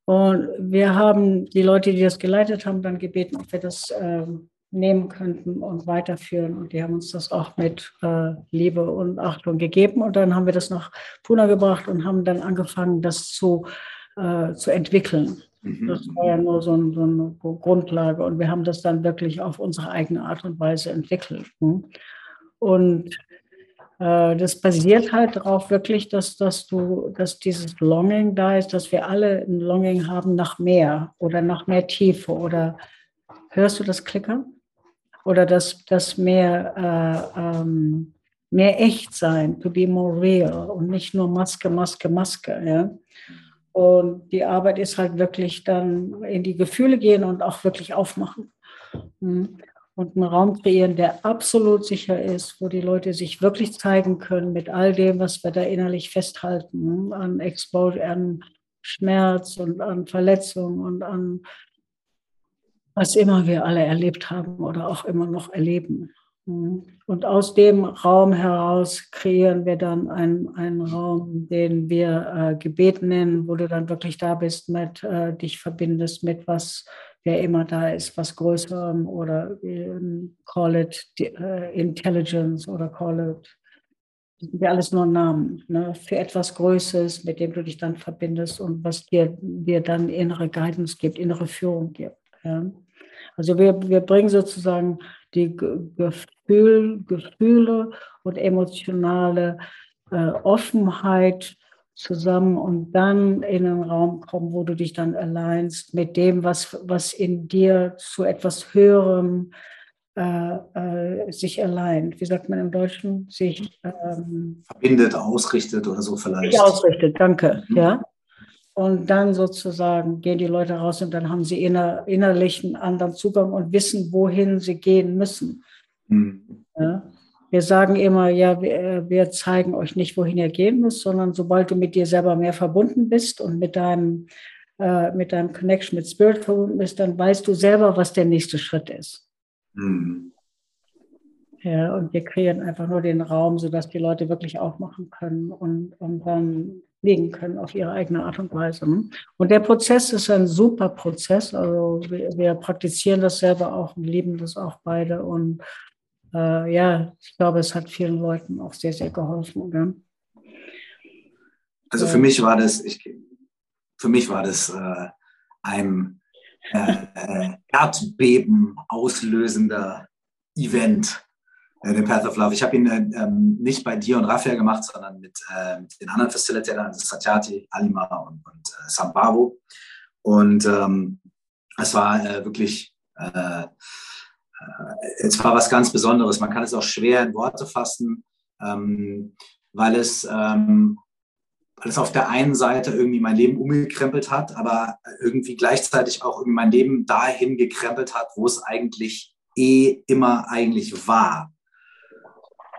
Und wir haben die Leute, die das geleitet haben, dann gebeten, ob wir das ähm, nehmen könnten und weiterführen. Und die haben uns das auch mit äh, Liebe und Achtung gegeben. Und dann haben wir das nach Pune gebracht und haben dann angefangen, das zu, äh, zu entwickeln. Mhm. Das war ja nur so, ein, so, eine Grundlage. Und wir haben das dann wirklich auf unsere eigene Art und Weise entwickelt. Hm? Und äh, das basiert halt darauf wirklich, dass, dass, du, dass dieses Longing da ist, dass wir alle ein Longing haben nach mehr oder nach mehr Tiefe oder hörst du das Klickern? Oder das, das mehr, äh, ähm, mehr echt sein, to be more real und nicht nur Maske, Maske, Maske. Ja? Und die Arbeit ist halt wirklich dann in die Gefühle gehen und auch wirklich aufmachen. Hm. Und einen Raum kreieren, der absolut sicher ist, wo die Leute sich wirklich zeigen können mit all dem, was wir da innerlich festhalten, an Exposure, an Schmerz und an Verletzung und an was immer wir alle erlebt haben oder auch immer noch erleben. Und aus dem Raum heraus kreieren wir dann einen, einen Raum, den wir äh, Gebet nennen, wo du dann wirklich da bist, mit äh, dich verbindest mit was, wer immer da ist, was Größerem oder call it uh, Intelligence oder call it, das sind ja alles nur Namen ne, für etwas Größeres, mit dem du dich dann verbindest und was dir, dir dann innere Guidance gibt, innere Führung gibt. Ja. Also wir, wir bringen sozusagen die Gefühl, Gefühle und emotionale äh, Offenheit zusammen und dann in einen Raum kommen, wo du dich dann alleinst mit dem, was, was in dir zu etwas Höherem äh, äh, sich allein. Wie sagt man im Deutschen? Sich ähm, verbindet, ausrichtet oder so vielleicht. Ausrichtet, danke. Mhm. Ja. Und dann sozusagen gehen die Leute raus und dann haben sie inner, innerlich einen anderen Zugang und wissen, wohin sie gehen müssen. Mhm. Ja? Wir sagen immer, ja, wir, wir, zeigen euch nicht, wohin ihr gehen müsst, sondern sobald du mit dir selber mehr verbunden bist und mit deinem, äh, mit deinem Connection mit Spirit verbunden bist, dann weißt du selber, was der nächste Schritt ist. Mhm. Ja, und wir kreieren einfach nur den Raum, sodass die Leute wirklich aufmachen können und, und dann legen können auf ihre eigene Art und Weise. Ne? Und der Prozess ist ein super Prozess. Also wir, wir praktizieren das selber auch und lieben das auch beide. Und äh, ja, ich glaube, es hat vielen Leuten auch sehr, sehr geholfen. Gell? Also für mich war das, ich, für mich war das äh, ein äh, äh Erdbeben auslösender Event äh, den Path of Love. Ich habe ihn äh, ähm, nicht bei dir und Raphael gemacht, sondern mit, äh, mit den anderen Facilitatern, also Satyati, Alima und, und äh, Sambavo. Und ähm, es war äh, wirklich, äh, es war was ganz Besonderes. Man kann es auch schwer in Worte fassen, ähm, weil es ähm, weil es auf der einen Seite irgendwie mein Leben umgekrempelt hat, aber irgendwie gleichzeitig auch irgendwie mein Leben dahin gekrempelt hat, wo es eigentlich eh immer eigentlich war.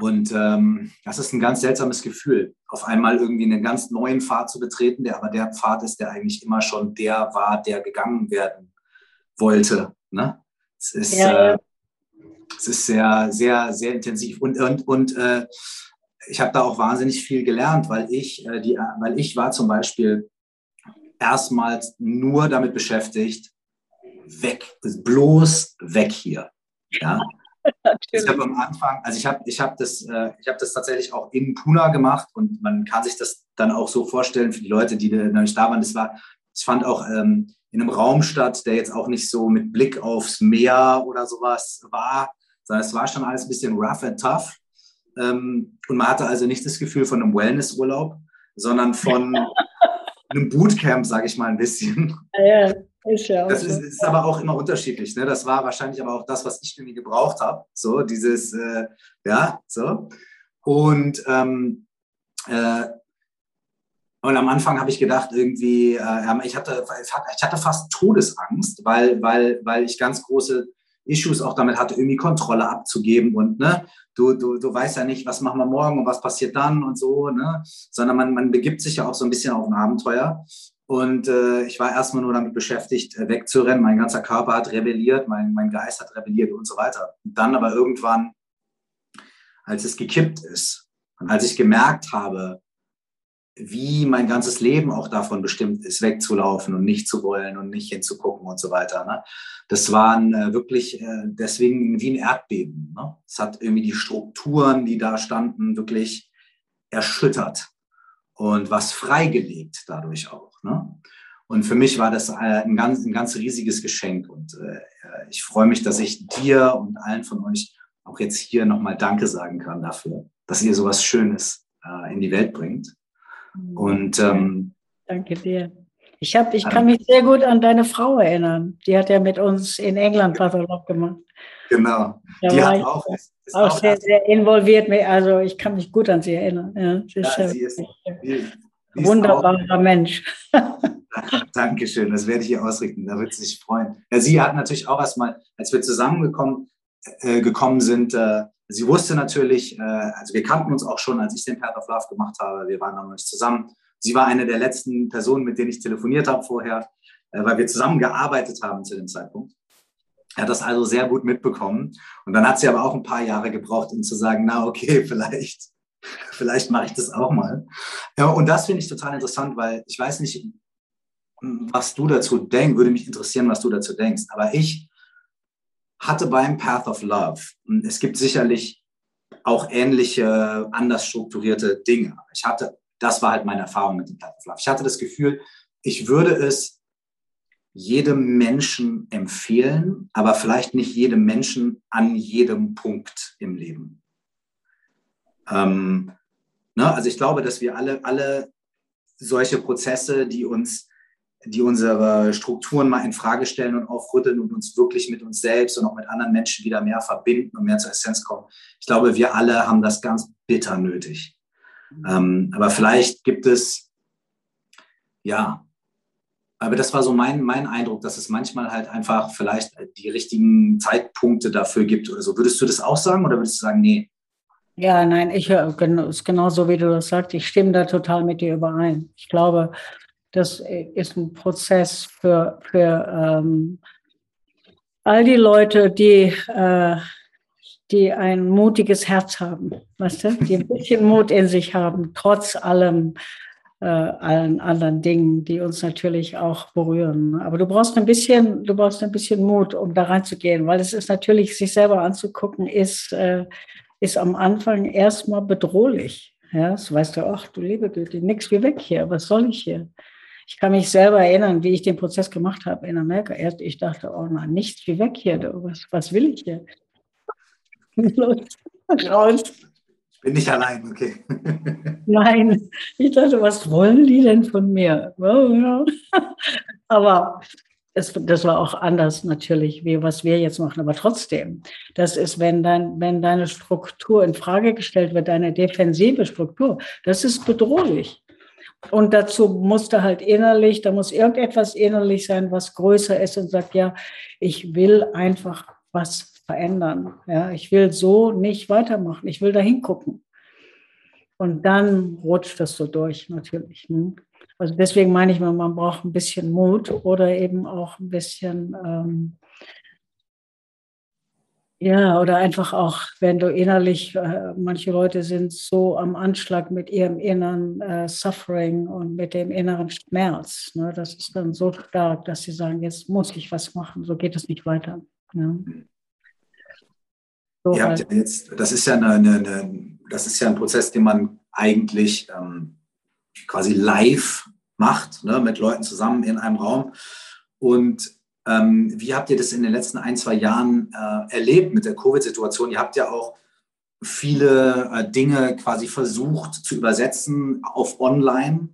Und ähm, das ist ein ganz seltsames Gefühl, auf einmal irgendwie einen ganz neuen Pfad zu betreten, der aber der Pfad ist, der eigentlich immer schon der war, der gegangen werden wollte. Ne? Es ist, ja. äh, es ist sehr, sehr, sehr intensiv. Und, und, und äh, ich habe da auch wahnsinnig viel gelernt, weil ich, äh, die, weil ich war zum Beispiel erstmals nur damit beschäftigt, weg, bloß weg hier. Ja? ich habe am Anfang, also ich habe ich hab das, äh, hab das tatsächlich auch in Puna gemacht und man kann sich das dann auch so vorstellen für die Leute, die da nicht da waren. Das war, es fand auch ähm, in einem Raum statt, der jetzt auch nicht so mit Blick aufs Meer oder sowas war, sondern es war schon alles ein bisschen rough and tough. Ähm, und man hatte also nicht das Gefühl von einem Wellnessurlaub, sondern von einem Bootcamp, sage ich mal ein bisschen. Ja, ja. Ist ja das ist, ist, aber auch immer unterschiedlich. Ne? Das war wahrscheinlich aber auch das, was ich irgendwie gebraucht habe. So, dieses, äh, ja, so. Und, ähm, äh, und am Anfang habe ich gedacht, irgendwie, äh, ich, hatte, ich hatte fast Todesangst, weil, weil, weil ich ganz große Issues auch damit hatte, irgendwie Kontrolle abzugeben und ne, du, du, du weißt ja nicht, was machen wir morgen und was passiert dann und so, ne? Sondern man, man begibt sich ja auch so ein bisschen auf ein Abenteuer. Und äh, ich war erstmal nur damit beschäftigt, äh, wegzurennen. Mein ganzer Körper hat rebelliert, mein, mein Geist hat rebelliert und so weiter. Und dann aber irgendwann, als es gekippt ist und als ich gemerkt habe, wie mein ganzes Leben auch davon bestimmt ist, wegzulaufen und nicht zu wollen und nicht hinzugucken und so weiter. Ne? Das waren äh, wirklich äh, deswegen wie ein Erdbeben. Ne? Es hat irgendwie die Strukturen, die da standen, wirklich erschüttert und was freigelegt dadurch auch. Ne? Und für mich war das äh, ein ganz, ein ganz riesiges Geschenk. Und äh, ich freue mich, dass ich dir und allen von euch auch jetzt hier nochmal Danke sagen kann dafür, dass ihr sowas Schönes äh, in die Welt bringt. Und ähm, danke dir. Ich, hab, ich kann mich sehr gut an deine Frau erinnern. Die hat ja mit uns in England Patholog gemacht. Genau. Da die hat auch, auch, auch sehr, sehr involviert. Also ich kann mich gut an sie erinnern. Ja, sie ist, ja, ist, wunderbarer auch, Mensch. Dankeschön, das werde ich ihr ausrichten. Da wird sie sich freuen. Ja, sie hat natürlich auch erstmal, als wir zusammengekommen äh, gekommen sind, äh, sie wusste natürlich, äh, also wir kannten uns auch schon, als ich den Path of Love gemacht habe. Wir waren noch nicht zusammen. Sie war eine der letzten Personen, mit denen ich telefoniert habe vorher, äh, weil wir zusammen gearbeitet haben zu dem Zeitpunkt. Er hat das also sehr gut mitbekommen. Und dann hat sie aber auch ein paar Jahre gebraucht, um zu sagen, na okay, vielleicht, vielleicht mache ich das auch mal. Ja, und das finde ich total interessant, weil ich weiß nicht, was du dazu denkst, würde mich interessieren, was du dazu denkst. Aber ich hatte beim Path of Love, und es gibt sicherlich auch ähnliche, anders strukturierte Dinge. Ich hatte, das war halt meine Erfahrung mit dem Path of Love. Ich hatte das Gefühl, ich würde es jedem Menschen empfehlen, aber vielleicht nicht jedem Menschen an jedem Punkt im Leben. Ähm, ne? Also ich glaube, dass wir alle, alle solche Prozesse, die uns, die unsere Strukturen mal in Frage stellen und aufrütteln und uns wirklich mit uns selbst und auch mit anderen Menschen wieder mehr verbinden und mehr zur Essenz kommen. Ich glaube, wir alle haben das ganz bitter nötig. Ähm, aber vielleicht gibt es ja aber das war so mein, mein Eindruck, dass es manchmal halt einfach vielleicht die richtigen Zeitpunkte dafür gibt oder so. Würdest du das auch sagen oder würdest du sagen, nee? Ja, nein, ich höre, ist genauso wie du das sagst. Ich stimme da total mit dir überein. Ich glaube, das ist ein Prozess für, für ähm, all die Leute, die, äh, die ein mutiges Herz haben, weißt du, die ein bisschen Mut in sich haben, trotz allem, äh, allen anderen Dingen, die uns natürlich auch berühren. Aber du brauchst ein bisschen, du brauchst ein bisschen Mut, um da reinzugehen, weil es ist natürlich, sich selber anzugucken, ist, äh, ist am Anfang erstmal bedrohlich. Ja, das weißt du, ach du liebe Güte, nix wie weg hier, was soll ich hier? Ich kann mich selber erinnern, wie ich den Prozess gemacht habe in Amerika. Erst ich dachte, oh nein, nichts wie weg hier, was, was will ich hier? Raus. Ich bin nicht allein, okay. Nein, ich dachte, was wollen die denn von mir? Aber das, das war auch anders natürlich, wie was wir jetzt machen. Aber trotzdem, das ist, wenn, dein, wenn deine Struktur in Frage gestellt wird, deine defensive Struktur, das ist bedrohlich. Und dazu musste halt innerlich, da muss irgendetwas innerlich sein, was größer ist und sagt, ja, ich will einfach was verändern. Ja, ich will so nicht weitermachen. Ich will da hingucken. Und dann rutscht das so durch, natürlich. Ne? Also deswegen meine ich mal, man braucht ein bisschen Mut oder eben auch ein bisschen, ähm, ja, oder einfach auch, wenn du innerlich, äh, manche Leute sind so am Anschlag mit ihrem inneren äh, Suffering und mit dem inneren Schmerz. Ne? Das ist dann so stark, dass sie sagen, jetzt muss ich was machen, so geht es nicht weiter. Ja. So Ihr habt halt. ja jetzt, das ist ja eine, eine, eine, das ist ja ein Prozess, den man eigentlich ähm, quasi live macht, ne, mit Leuten zusammen in einem Raum. Und ähm, wie habt ihr das in den letzten ein, zwei Jahren äh, erlebt mit der Covid-Situation? Ihr habt ja auch viele äh, Dinge quasi versucht zu übersetzen auf online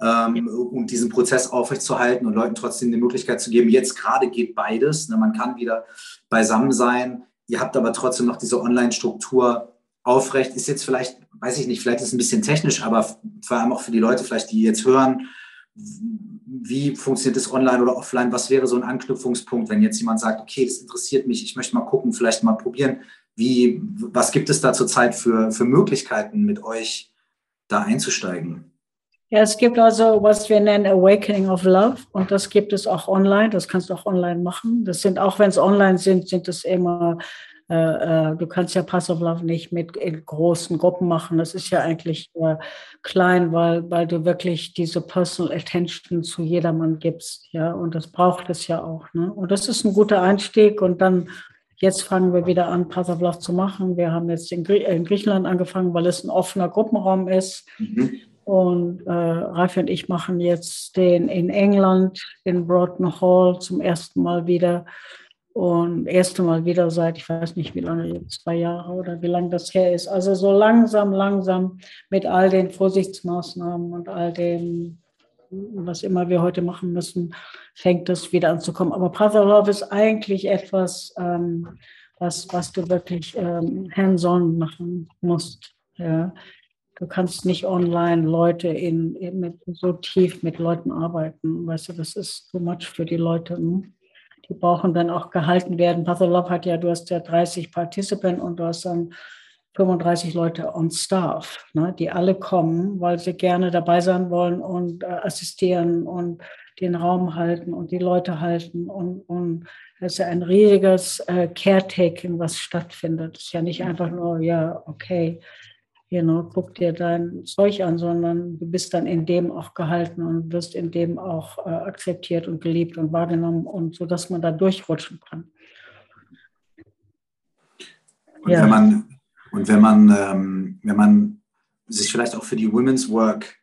ähm, um diesen Prozess aufrechtzuerhalten und Leuten trotzdem die Möglichkeit zu geben. Jetzt gerade geht beides. Ne? Man kann wieder beisammen sein. Ihr habt aber trotzdem noch diese Online-Struktur aufrecht. Ist jetzt vielleicht, weiß ich nicht, vielleicht ist es ein bisschen technisch, aber vor allem auch für die Leute vielleicht, die jetzt hören, wie funktioniert das online oder offline? Was wäre so ein Anknüpfungspunkt, wenn jetzt jemand sagt, okay, das interessiert mich, ich möchte mal gucken, vielleicht mal probieren. Wie, was gibt es da zurzeit für, für Möglichkeiten, mit euch da einzusteigen? Ja, es gibt also, was wir nennen Awakening of Love und das gibt es auch online. Das kannst du auch online machen. Das sind, auch wenn es online sind, sind es immer, äh, äh, du kannst ja Pass of Love nicht mit in großen Gruppen machen. Das ist ja eigentlich äh, klein, weil, weil du wirklich diese Personal Attention zu jedermann gibst. Ja, und das braucht es ja auch. Ne? Und das ist ein guter Einstieg und dann Jetzt fangen wir wieder an, Pass of Love zu machen. Wir haben jetzt in, Grie in Griechenland angefangen, weil es ein offener Gruppenraum ist. Mhm. Und äh, Ralf und ich machen jetzt den in England, in Broughton Hall zum ersten Mal wieder. Und erste Mal wieder seit, ich weiß nicht wie lange, zwei Jahre oder wie lange das her ist. Also so langsam, langsam mit all den Vorsichtsmaßnahmen und all dem, was immer wir heute machen müssen, fängt das wieder an zu kommen. Aber Brother Love ist eigentlich etwas, ähm, was, was du wirklich ähm, hands-on machen musst. Ja. Du kannst nicht online Leute in, in mit, so tief mit Leuten arbeiten. Weißt du, das ist too much für die Leute. Ne? Die brauchen dann auch gehalten werden. Patholove hat ja, du hast ja 30 Participants und du hast dann 35 Leute on Staff, ne, die alle kommen, weil sie gerne dabei sein wollen und äh, assistieren und den Raum halten und die Leute halten. Und, und es ist ja ein riesiges äh, Caretaking, was stattfindet. Es ist ja nicht einfach nur, ja, okay, you know, guck dir dein Zeug an, sondern du bist dann in dem auch gehalten und wirst in dem auch äh, akzeptiert und geliebt und wahrgenommen und so, dass man da durchrutschen kann. Und ja. wenn man, und wenn man, ähm, wenn man sich vielleicht auch für die Women's Work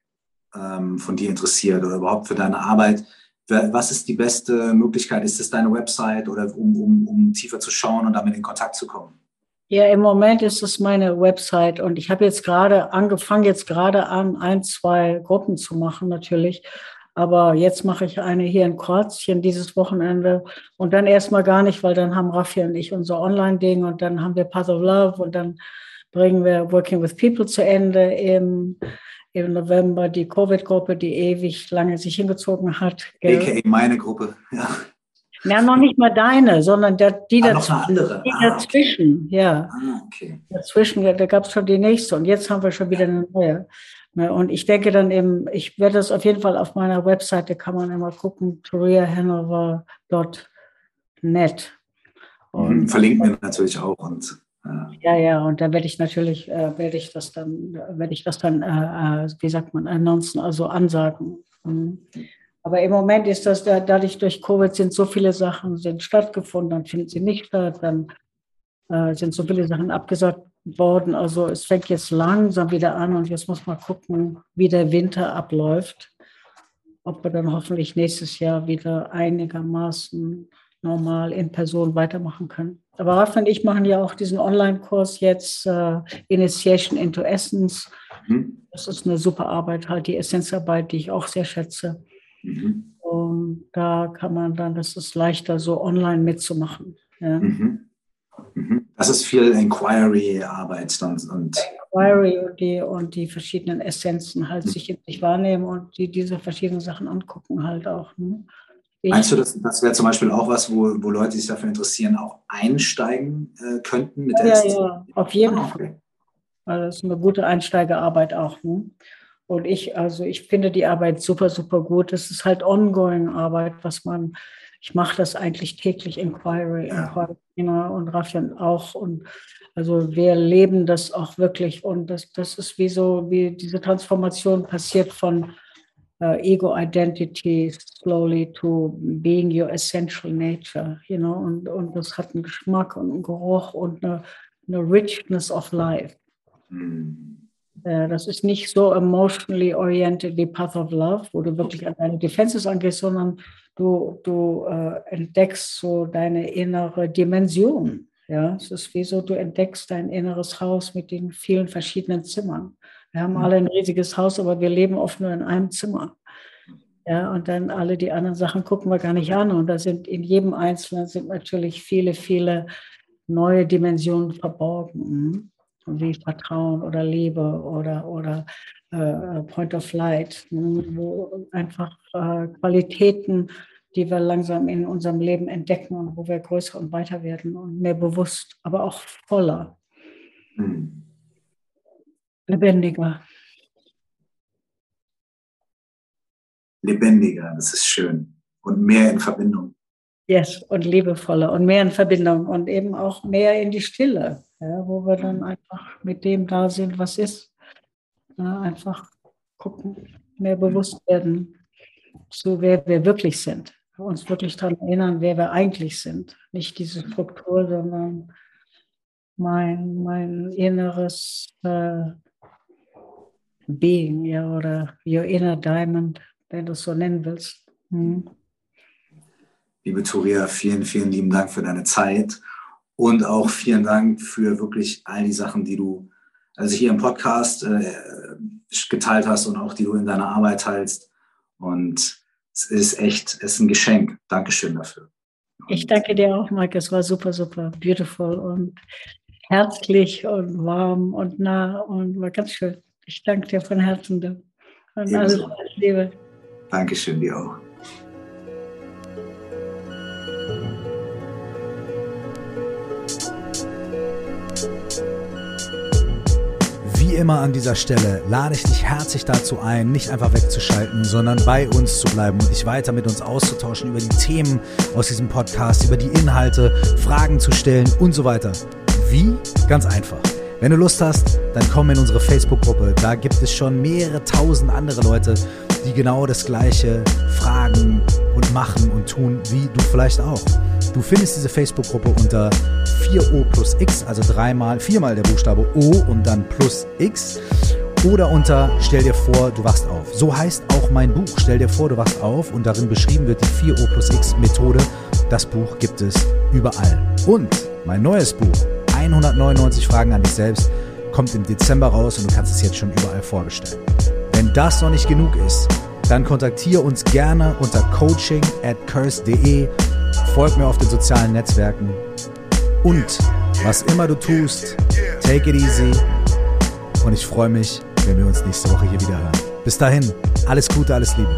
ähm, von dir interessiert oder überhaupt für deine Arbeit, was ist die beste Möglichkeit? Ist es deine Website oder um, um, um tiefer zu schauen und damit in Kontakt zu kommen? Ja, im Moment ist es meine Website und ich habe jetzt gerade angefangen, jetzt gerade an, ein, zwei Gruppen zu machen natürlich. Aber jetzt mache ich eine hier in Kroatien dieses Wochenende und dann erstmal gar nicht, weil dann haben Raffi und ich unser Online-Ding und dann haben wir Path of Love und dann bringen wir Working with People zu Ende im, im November die Covid-Gruppe, die ewig lange sich hingezogen hat. AKA meine Gruppe, ja. Ja, noch nicht mal deine, sondern der, die, ah, dazwischen, die ah, dazwischen. Okay. Ja. Ah, okay. Dazwischen, da gab es schon die nächste und jetzt haben wir schon wieder eine neue. Ne, und ich denke dann eben, ich werde das auf jeden Fall auf meiner Webseite, kann man immer gucken, koreahanover.net. Und verlinken wir natürlich auch. Und, Ja. ja, ja, und da werde ich natürlich, äh, werde ich das dann, werde ich das dann, äh, äh wie sagt man, announcen, also ansagen. Mhm. Aber im Moment ist das, dadurch durch Covid sind so viele Sachen sind stattgefunden, dann finden sie nicht statt, dann äh, sind so viele Sachen abgesagt worden. Also es fängt jetzt langsam wieder an und jetzt muss man gucken, wie der Winter abläuft. Ob wir dann hoffentlich nächstes Jahr wieder einigermaßen normal in Person weitermachen können. Aber Rafa und ich machen ja auch diesen Online-Kurs jetzt, äh, Initiation into Essence. Mhm. Das ist eine super Arbeit, halt die Essenzarbeit, die ich auch sehr schätze. Mhm. Und da kann man dann, das ist leichter, so online mitzumachen. Ja. Mhm. Mhm. Das ist viel Inquiry-Arbeit und, und Inquiry und die, und die verschiedenen Essenzen halt mhm. sich in sich wahrnehmen und die diese verschiedenen Sachen angucken halt auch. Ne? Meinst du, das, das wäre zum Beispiel auch was, wo, wo Leute, die sich dafür interessieren, auch einsteigen äh, könnten mit der Ja, ja, auf jeden ah, okay. Fall. Also das ist eine gute Einsteigerarbeit auch. Ne? Und ich, also ich finde die Arbeit super, super gut. Es ist halt ongoing Arbeit, was man, ich mache das eigentlich täglich Inquiry, ja. Inquiry und Rafian auch. Und also wir leben das auch wirklich. Und das, das ist wie so, wie diese Transformation passiert von uh, ego identity slowly to being your essential nature, you know, und, und das hat einen Geschmack und einen Geruch und eine, eine Richness of life. Mhm. Das ist nicht so emotionally oriented wie Path of Love, wo du wirklich an deine Defenses angehst, sondern du, du äh, entdeckst so deine innere Dimension. Ja, es ist wie so, du entdeckst dein inneres Haus mit den vielen verschiedenen Zimmern. Wir haben alle ein riesiges Haus, aber wir leben oft nur in einem Zimmer. Ja, und dann alle die anderen Sachen gucken wir gar nicht an. Und da sind in jedem Einzelnen sind natürlich viele, viele neue Dimensionen verborgen wie Vertrauen oder Liebe oder, oder äh, Point of Light, ne, wo einfach äh, Qualitäten, die wir langsam in unserem Leben entdecken und wo wir größer und weiter werden und mehr bewusst, aber auch voller, mhm. lebendiger. Lebendiger, das ist schön und mehr in Verbindung. Yes, und liebevoller und mehr in Verbindung und eben auch mehr in die Stille ja, wo wir dann einfach mit dem da sind, was ist. Ja, einfach gucken, mehr bewusst werden, so wer wir wirklich sind. Uns wirklich daran erinnern, wer wir eigentlich sind. Nicht diese Struktur, sondern mein, mein inneres äh, Being, ja, oder your inner diamond, wenn du es so nennen willst. Hm. Liebe Turia, vielen, vielen lieben Dank für deine Zeit und auch vielen Dank für wirklich all die Sachen, die du also hier im Podcast äh, geteilt hast und auch die du in deiner Arbeit teilst. Und es ist echt, es ist ein Geschenk. Dankeschön dafür. Ich danke dir auch, Mike. Es war super, super beautiful und herzlich und warm und nah und war ganz schön. Ich danke dir von Herzen. Und alles Liebe. Dankeschön dir auch. Immer an dieser Stelle lade ich dich herzlich dazu ein, nicht einfach wegzuschalten, sondern bei uns zu bleiben und dich weiter mit uns auszutauschen über die Themen aus diesem Podcast, über die Inhalte, Fragen zu stellen und so weiter. Wie? Ganz einfach. Wenn du Lust hast, dann komm in unsere Facebook-Gruppe. Da gibt es schon mehrere tausend andere Leute, die genau das Gleiche fragen und machen und tun, wie du vielleicht auch. Du findest diese Facebook-Gruppe unter 4O plus X, also dreimal, viermal der Buchstabe O und dann plus X. Oder unter Stell dir vor, du wachst auf. So heißt auch mein Buch. Stell dir vor, du wachst auf und darin beschrieben wird die 4O plus X Methode. Das Buch gibt es überall. Und mein neues Buch, 199 Fragen an dich selbst, kommt im Dezember raus und du kannst es jetzt schon überall vorbestellen. Wenn das noch nicht genug ist, dann kontaktiere uns gerne unter coaching at curse.de folg mir auf den sozialen Netzwerken und was immer du tust, take it easy und ich freue mich, wenn wir uns nächste Woche hier wieder hören. Bis dahin, alles Gute, alles Liebe.